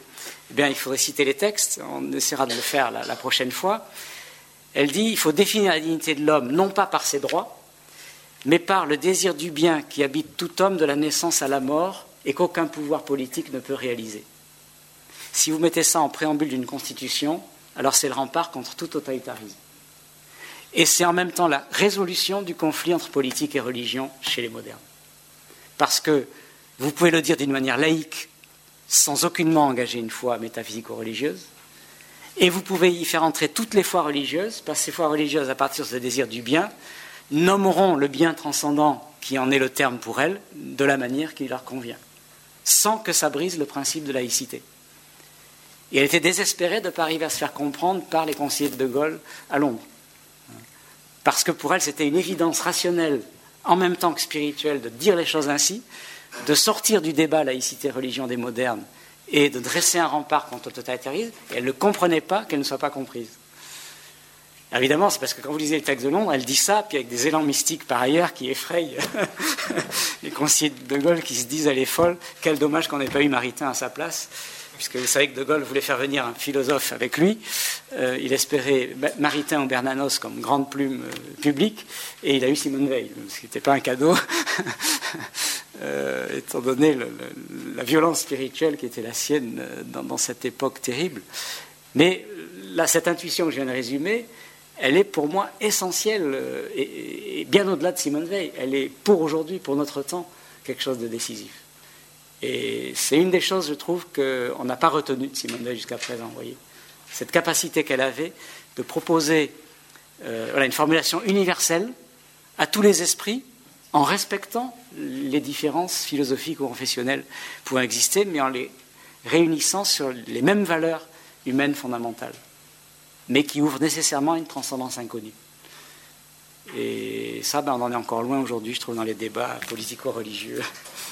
Eh bien, il faudrait citer les textes, on essaiera de le faire la, la prochaine fois. Elle dit il faut définir la dignité de l'homme non pas par ses droits, mais par le désir du bien qui habite tout homme de la naissance à la mort et qu'aucun pouvoir politique ne peut réaliser. Si vous mettez ça en préambule d'une constitution, alors c'est le rempart contre tout totalitarisme. Et c'est en même temps la résolution du conflit entre politique et religion chez les modernes. Parce que vous pouvez le dire d'une manière laïque, sans aucunement engager une foi métaphysico-religieuse, et vous pouvez y faire entrer toutes les foi religieuses, parce que ces foi religieuses, à partir de ce désir du bien, nommeront le bien transcendant, qui en est le terme pour elles, de la manière qui leur convient, sans que ça brise le principe de laïcité. Et elle était désespérée de ne pas arriver à se faire comprendre par les conseillers de De Gaulle à Londres. Parce que pour elle, c'était une évidence rationnelle, en même temps que spirituelle, de dire les choses ainsi, de sortir du débat laïcité-religion des modernes et de dresser un rempart contre le totalitarisme, et elle ne comprenait pas qu'elle ne soit pas comprise. Évidemment, c'est parce que quand vous lisez le texte de Londres, elle dit ça, puis avec des élans mystiques par ailleurs qui effrayent (laughs) les conseillers de Gaulle qui se disent elle est folle, quel dommage qu'on n'ait pas eu Maritain à sa place puisque vous savez que De Gaulle voulait faire venir un philosophe avec lui. Euh, il espérait Maritain ou Bernanos comme grande plume euh, publique, et il a eu Simone Veil, ce qui n'était pas un cadeau, (laughs) euh, étant donné la violence spirituelle qui était la sienne dans, cette époque terrible. Mais cette intuition que je viens de résumer, elle est pour moi essentielle, et bien au-delà de Simone Veil. Elle est pour aujourd'hui, pour notre temps, quelque chose de décisif. Et c'est une des choses, je trouve, qu'on n'a pas retenues de Simone Veil jusqu'à présent. Vous voyez Cette capacité qu'elle avait de proposer euh, une formulation universelle à tous les esprits en respectant les différences philosophiques ou professionnelles pouvant exister, mais en les réunissant sur les mêmes valeurs humaines fondamentales, mais qui ouvrent nécessairement une transcendance inconnue. Et ça, ben, on en est encore loin aujourd'hui, je trouve, dans les débats politico-religieux,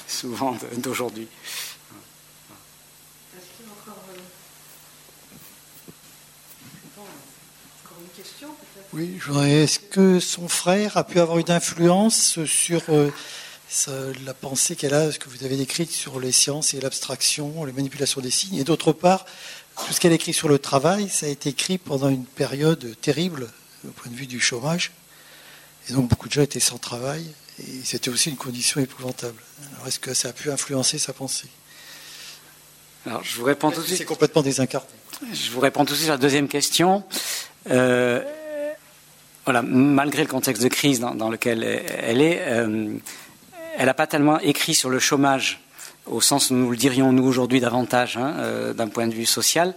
souvent d'aujourd'hui. Oui, je voudrais. Est-ce que son frère a pu avoir une influence sur euh, la pensée qu'elle a, ce que vous avez décrite sur les sciences et l'abstraction, les manipulations des signes? Et d'autre part, tout ce qu'elle écrit sur le travail, ça a été écrit pendant une période terrible au point de vue du chômage. Et donc beaucoup de gens étaient sans travail, et c'était aussi une condition épouvantable. Alors est-ce que ça a pu influencer sa pensée? Alors je vous réponds tout de suite. C'est complètement désincarné. Je vous réponds tout de suite à la deuxième question. Euh, voilà, malgré le contexte de crise dans, lequel elle est, euh, elle n'a pas tellement écrit sur le chômage au sens où nous le dirions nous aujourd'hui davantage hein, euh, d'un point de vue social,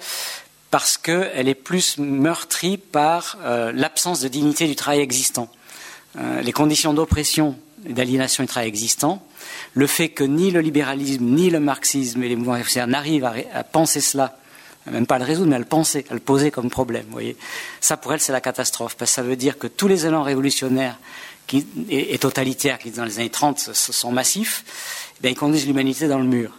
parce qu'elle est plus meurtrie par l'absence de dignité du travail existant. Euh, les conditions d'oppression et d'aliénation du travail existants, le fait que ni le libéralisme, ni le marxisme et les mouvements révolutionnaires n'arrivent à, penser cela, même pas à le résoudre, mais à le penser, à le poser comme problème. Voyez, ça pour elle c'est la catastrophe, parce que ça veut dire que tous les élans révolutionnaires qui, et, totalitaires qui dans les années 30 sont massifs, eh ils conduisent l'humanité dans le mur.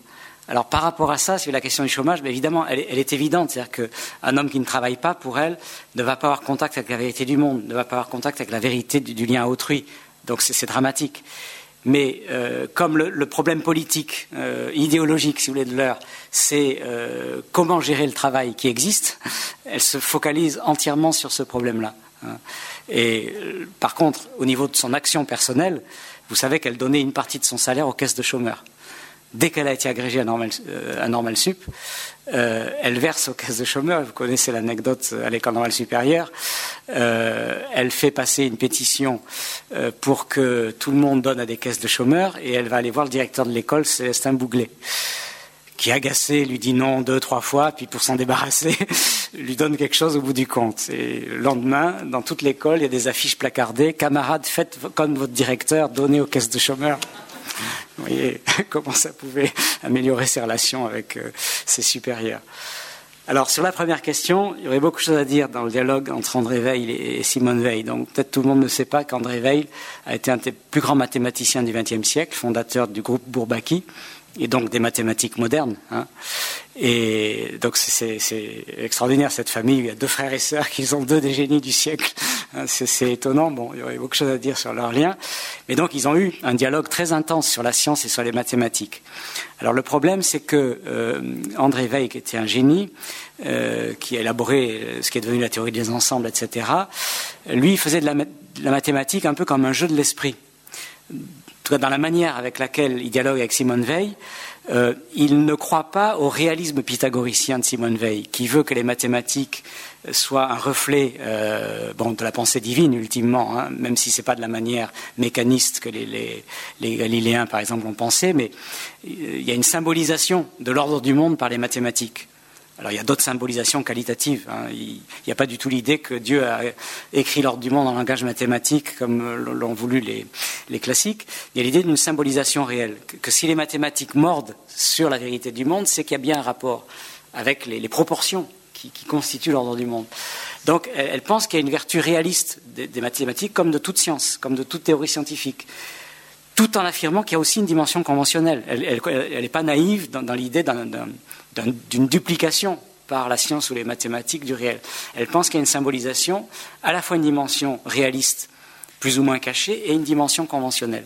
Alors par rapport à ça, sur la question du chômage, ben, évidemment, elle, est évidente. C'est-à-dire qu'un homme qui ne travaille pas, pour elle, ne va pas avoir contact avec la vérité du monde, ne va pas avoir contact avec la vérité du, lien à autrui. Donc c'est dramatique. Mais euh, comme le, problème politique, euh, idéologique, si vous voulez, de l'heure, c'est euh, comment gérer le travail qui existe, elle se focalise entièrement sur ce problème-là. Hein. Et par contre, au niveau de son action personnelle, vous savez qu'elle donnait une partie de son salaire aux caisses de chômeurs dès qu'elle a été agrégée à Normal, euh, Sup, euh, elle verse aux caisses de chômeurs. Vous connaissez l'anecdote à l'école normale supérieure. Euh, elle fait passer une pétition pour que tout le monde donne à des caisses de chômeurs et elle va aller voir le directeur de l'école, Célestin Bouglet, qui agacé lui dit non deux, trois fois, puis pour s'en débarrasser, (laughs) lui donne quelque chose au bout du compte. Et le lendemain, dans toute l'école, il y a des affiches placardées, camarades, faites comme votre directeur, donnez aux caisses de chômeurs. Vous voyez (laughs) comment ça pouvait (laughs) améliorer ses relations avec euh, ses supérieurs. Alors, sur la première question, il y aurait beaucoup de choses à dire dans le dialogue entre André Weil et Simone Veil. Donc, peut-être tout le monde ne sait pas qu'André Weil a été un des plus grands mathématiciens du XXe siècle, fondateur du groupe Bourbaki, et donc des mathématiques modernes. Hein. Et donc c'est extraordinaire cette famille. Il y a deux frères et sœurs qui sont deux des génies du siècle. Hein. C'est étonnant. Bon, il y aurait beaucoup de choses à dire sur leur lien. Mais donc ils ont eu un dialogue très intense sur la science et sur les mathématiques. Alors le problème, c'est que euh, André Weil, qui était un génie, euh, qui a élaboré euh, ce qui est devenu la théorie des ensembles, etc., lui, faisait de la mathématique un peu comme un jeu de l'esprit tout cas dans la manière avec laquelle il dialogue avec Simone Veil, euh, il ne croit pas au réalisme pythagoricien de Simone Veil, qui veut que les mathématiques soient un reflet euh, bon, de la pensée divine, ultimement, hein, même si ce n'est pas de la manière mécaniste que les, les, les, Galiléens, par exemple, ont pensé, mais euh, il y a une symbolisation de l'ordre du monde par les mathématiques. Alors il y a d'autres symbolisations qualitatives. Hein. Il n'y a pas du tout l'idée que Dieu a écrit l'ordre du monde en langage mathématique comme l'ont voulu les, classiques. Il y a l'idée d'une symbolisation réelle. Que, si les mathématiques mordent sur la vérité du monde, c'est qu'il y a bien un rapport avec les, proportions qui, constituent l'ordre du monde. Donc elle, pense qu'il y a une vertu réaliste des, mathématiques comme de toute science, comme de toute théorie scientifique tout en affirmant qu'il y a aussi une dimension conventionnelle. Elle n'est pas naïve dans l'idée d'un d'une duplication par la science ou les mathématiques du réel. Elle pense qu'il y a une symbolisation, à la fois une dimension réaliste, plus ou moins cachée, et une dimension conventionnelle.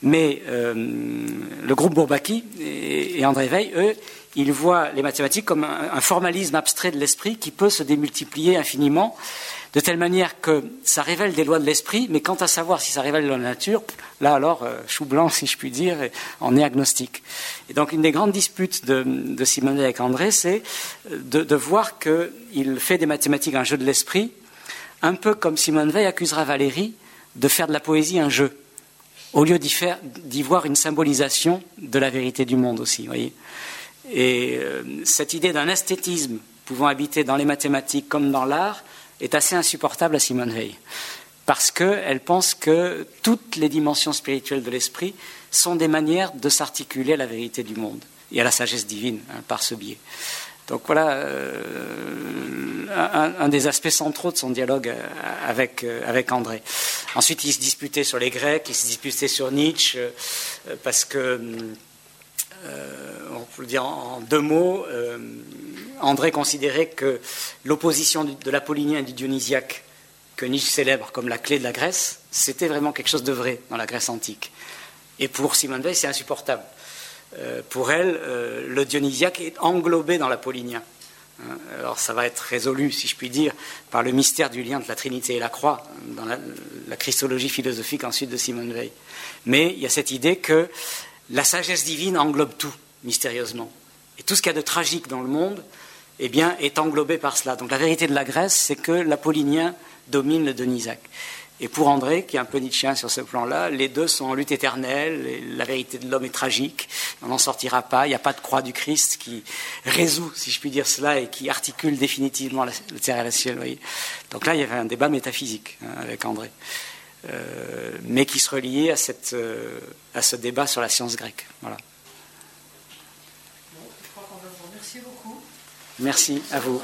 Mais euh, le groupe Bourbaki et, André Veil, eux, ils voient les mathématiques comme un formalisme abstrait de l'esprit qui peut se démultiplier infiniment de telle manière que ça révèle des lois de l'esprit, mais quant à savoir si ça révèle de la nature, là alors, euh, chou blanc, si je puis dire, on est agnostique. Et donc, une des grandes disputes de, de Simone avec André, c'est euh, de, voir qu'il fait des mathématiques un jeu de l'esprit, un peu comme Simone Veil accusera Valérie de faire de la poésie un jeu, au lieu d'y voir une symbolisation de la vérité du monde aussi, voyez. Et euh, cette idée d'un esthétisme pouvant habiter dans les mathématiques comme dans l'art, est assez insupportable à Simone Veil, parce qu'elle pense que toutes les dimensions spirituelles de l'esprit sont des manières de s'articuler à la vérité du monde et à la sagesse divine hein, par ce biais. Donc voilà euh, un, des aspects centraux de son dialogue euh, avec, euh, avec André. Ensuite, il se disputait sur les Grecs, il se disputait sur Nietzsche, parce que, on peut le dire en, deux mots, André considérait que l'opposition de l'apollinien et du dionysiaque, que Nietzsche célèbre comme la clé de la Grèce, c'était vraiment quelque chose de vrai dans la Grèce antique. Et pour Simone Veil, c'est insupportable. Euh, pour elle, euh, le dionysiaque est englobé dans l'apollinien. Hein, alors ça va être résolu, si je puis dire, par le mystère du lien entre la Trinité et la croix, dans la, christologie philosophique ensuite de Simone Veil. Mais il y a cette idée que la sagesse divine englobe tout, mystérieusement. Et tout ce qu'il y a de tragique dans le monde eh bien, est englobé par cela. Donc la vérité de la Grèce, c'est que l'apollinien domine le Donisaque. Et pour André, qui est un peu nietzschéen sur ce plan-là, les deux sont en lutte éternelle, la vérité de l'homme est tragique, on n'en sortira pas, il n'y a pas de croix du Christ qui résout, si je puis dire cela, et qui articule définitivement le terre et le ciel. Donc là, il y avait un débat métaphysique hein, avec André, euh, mais qui se reliait à, cette, euh, à ce débat sur la science grecque. Voilà. Merci beaucoup. Merci à vous.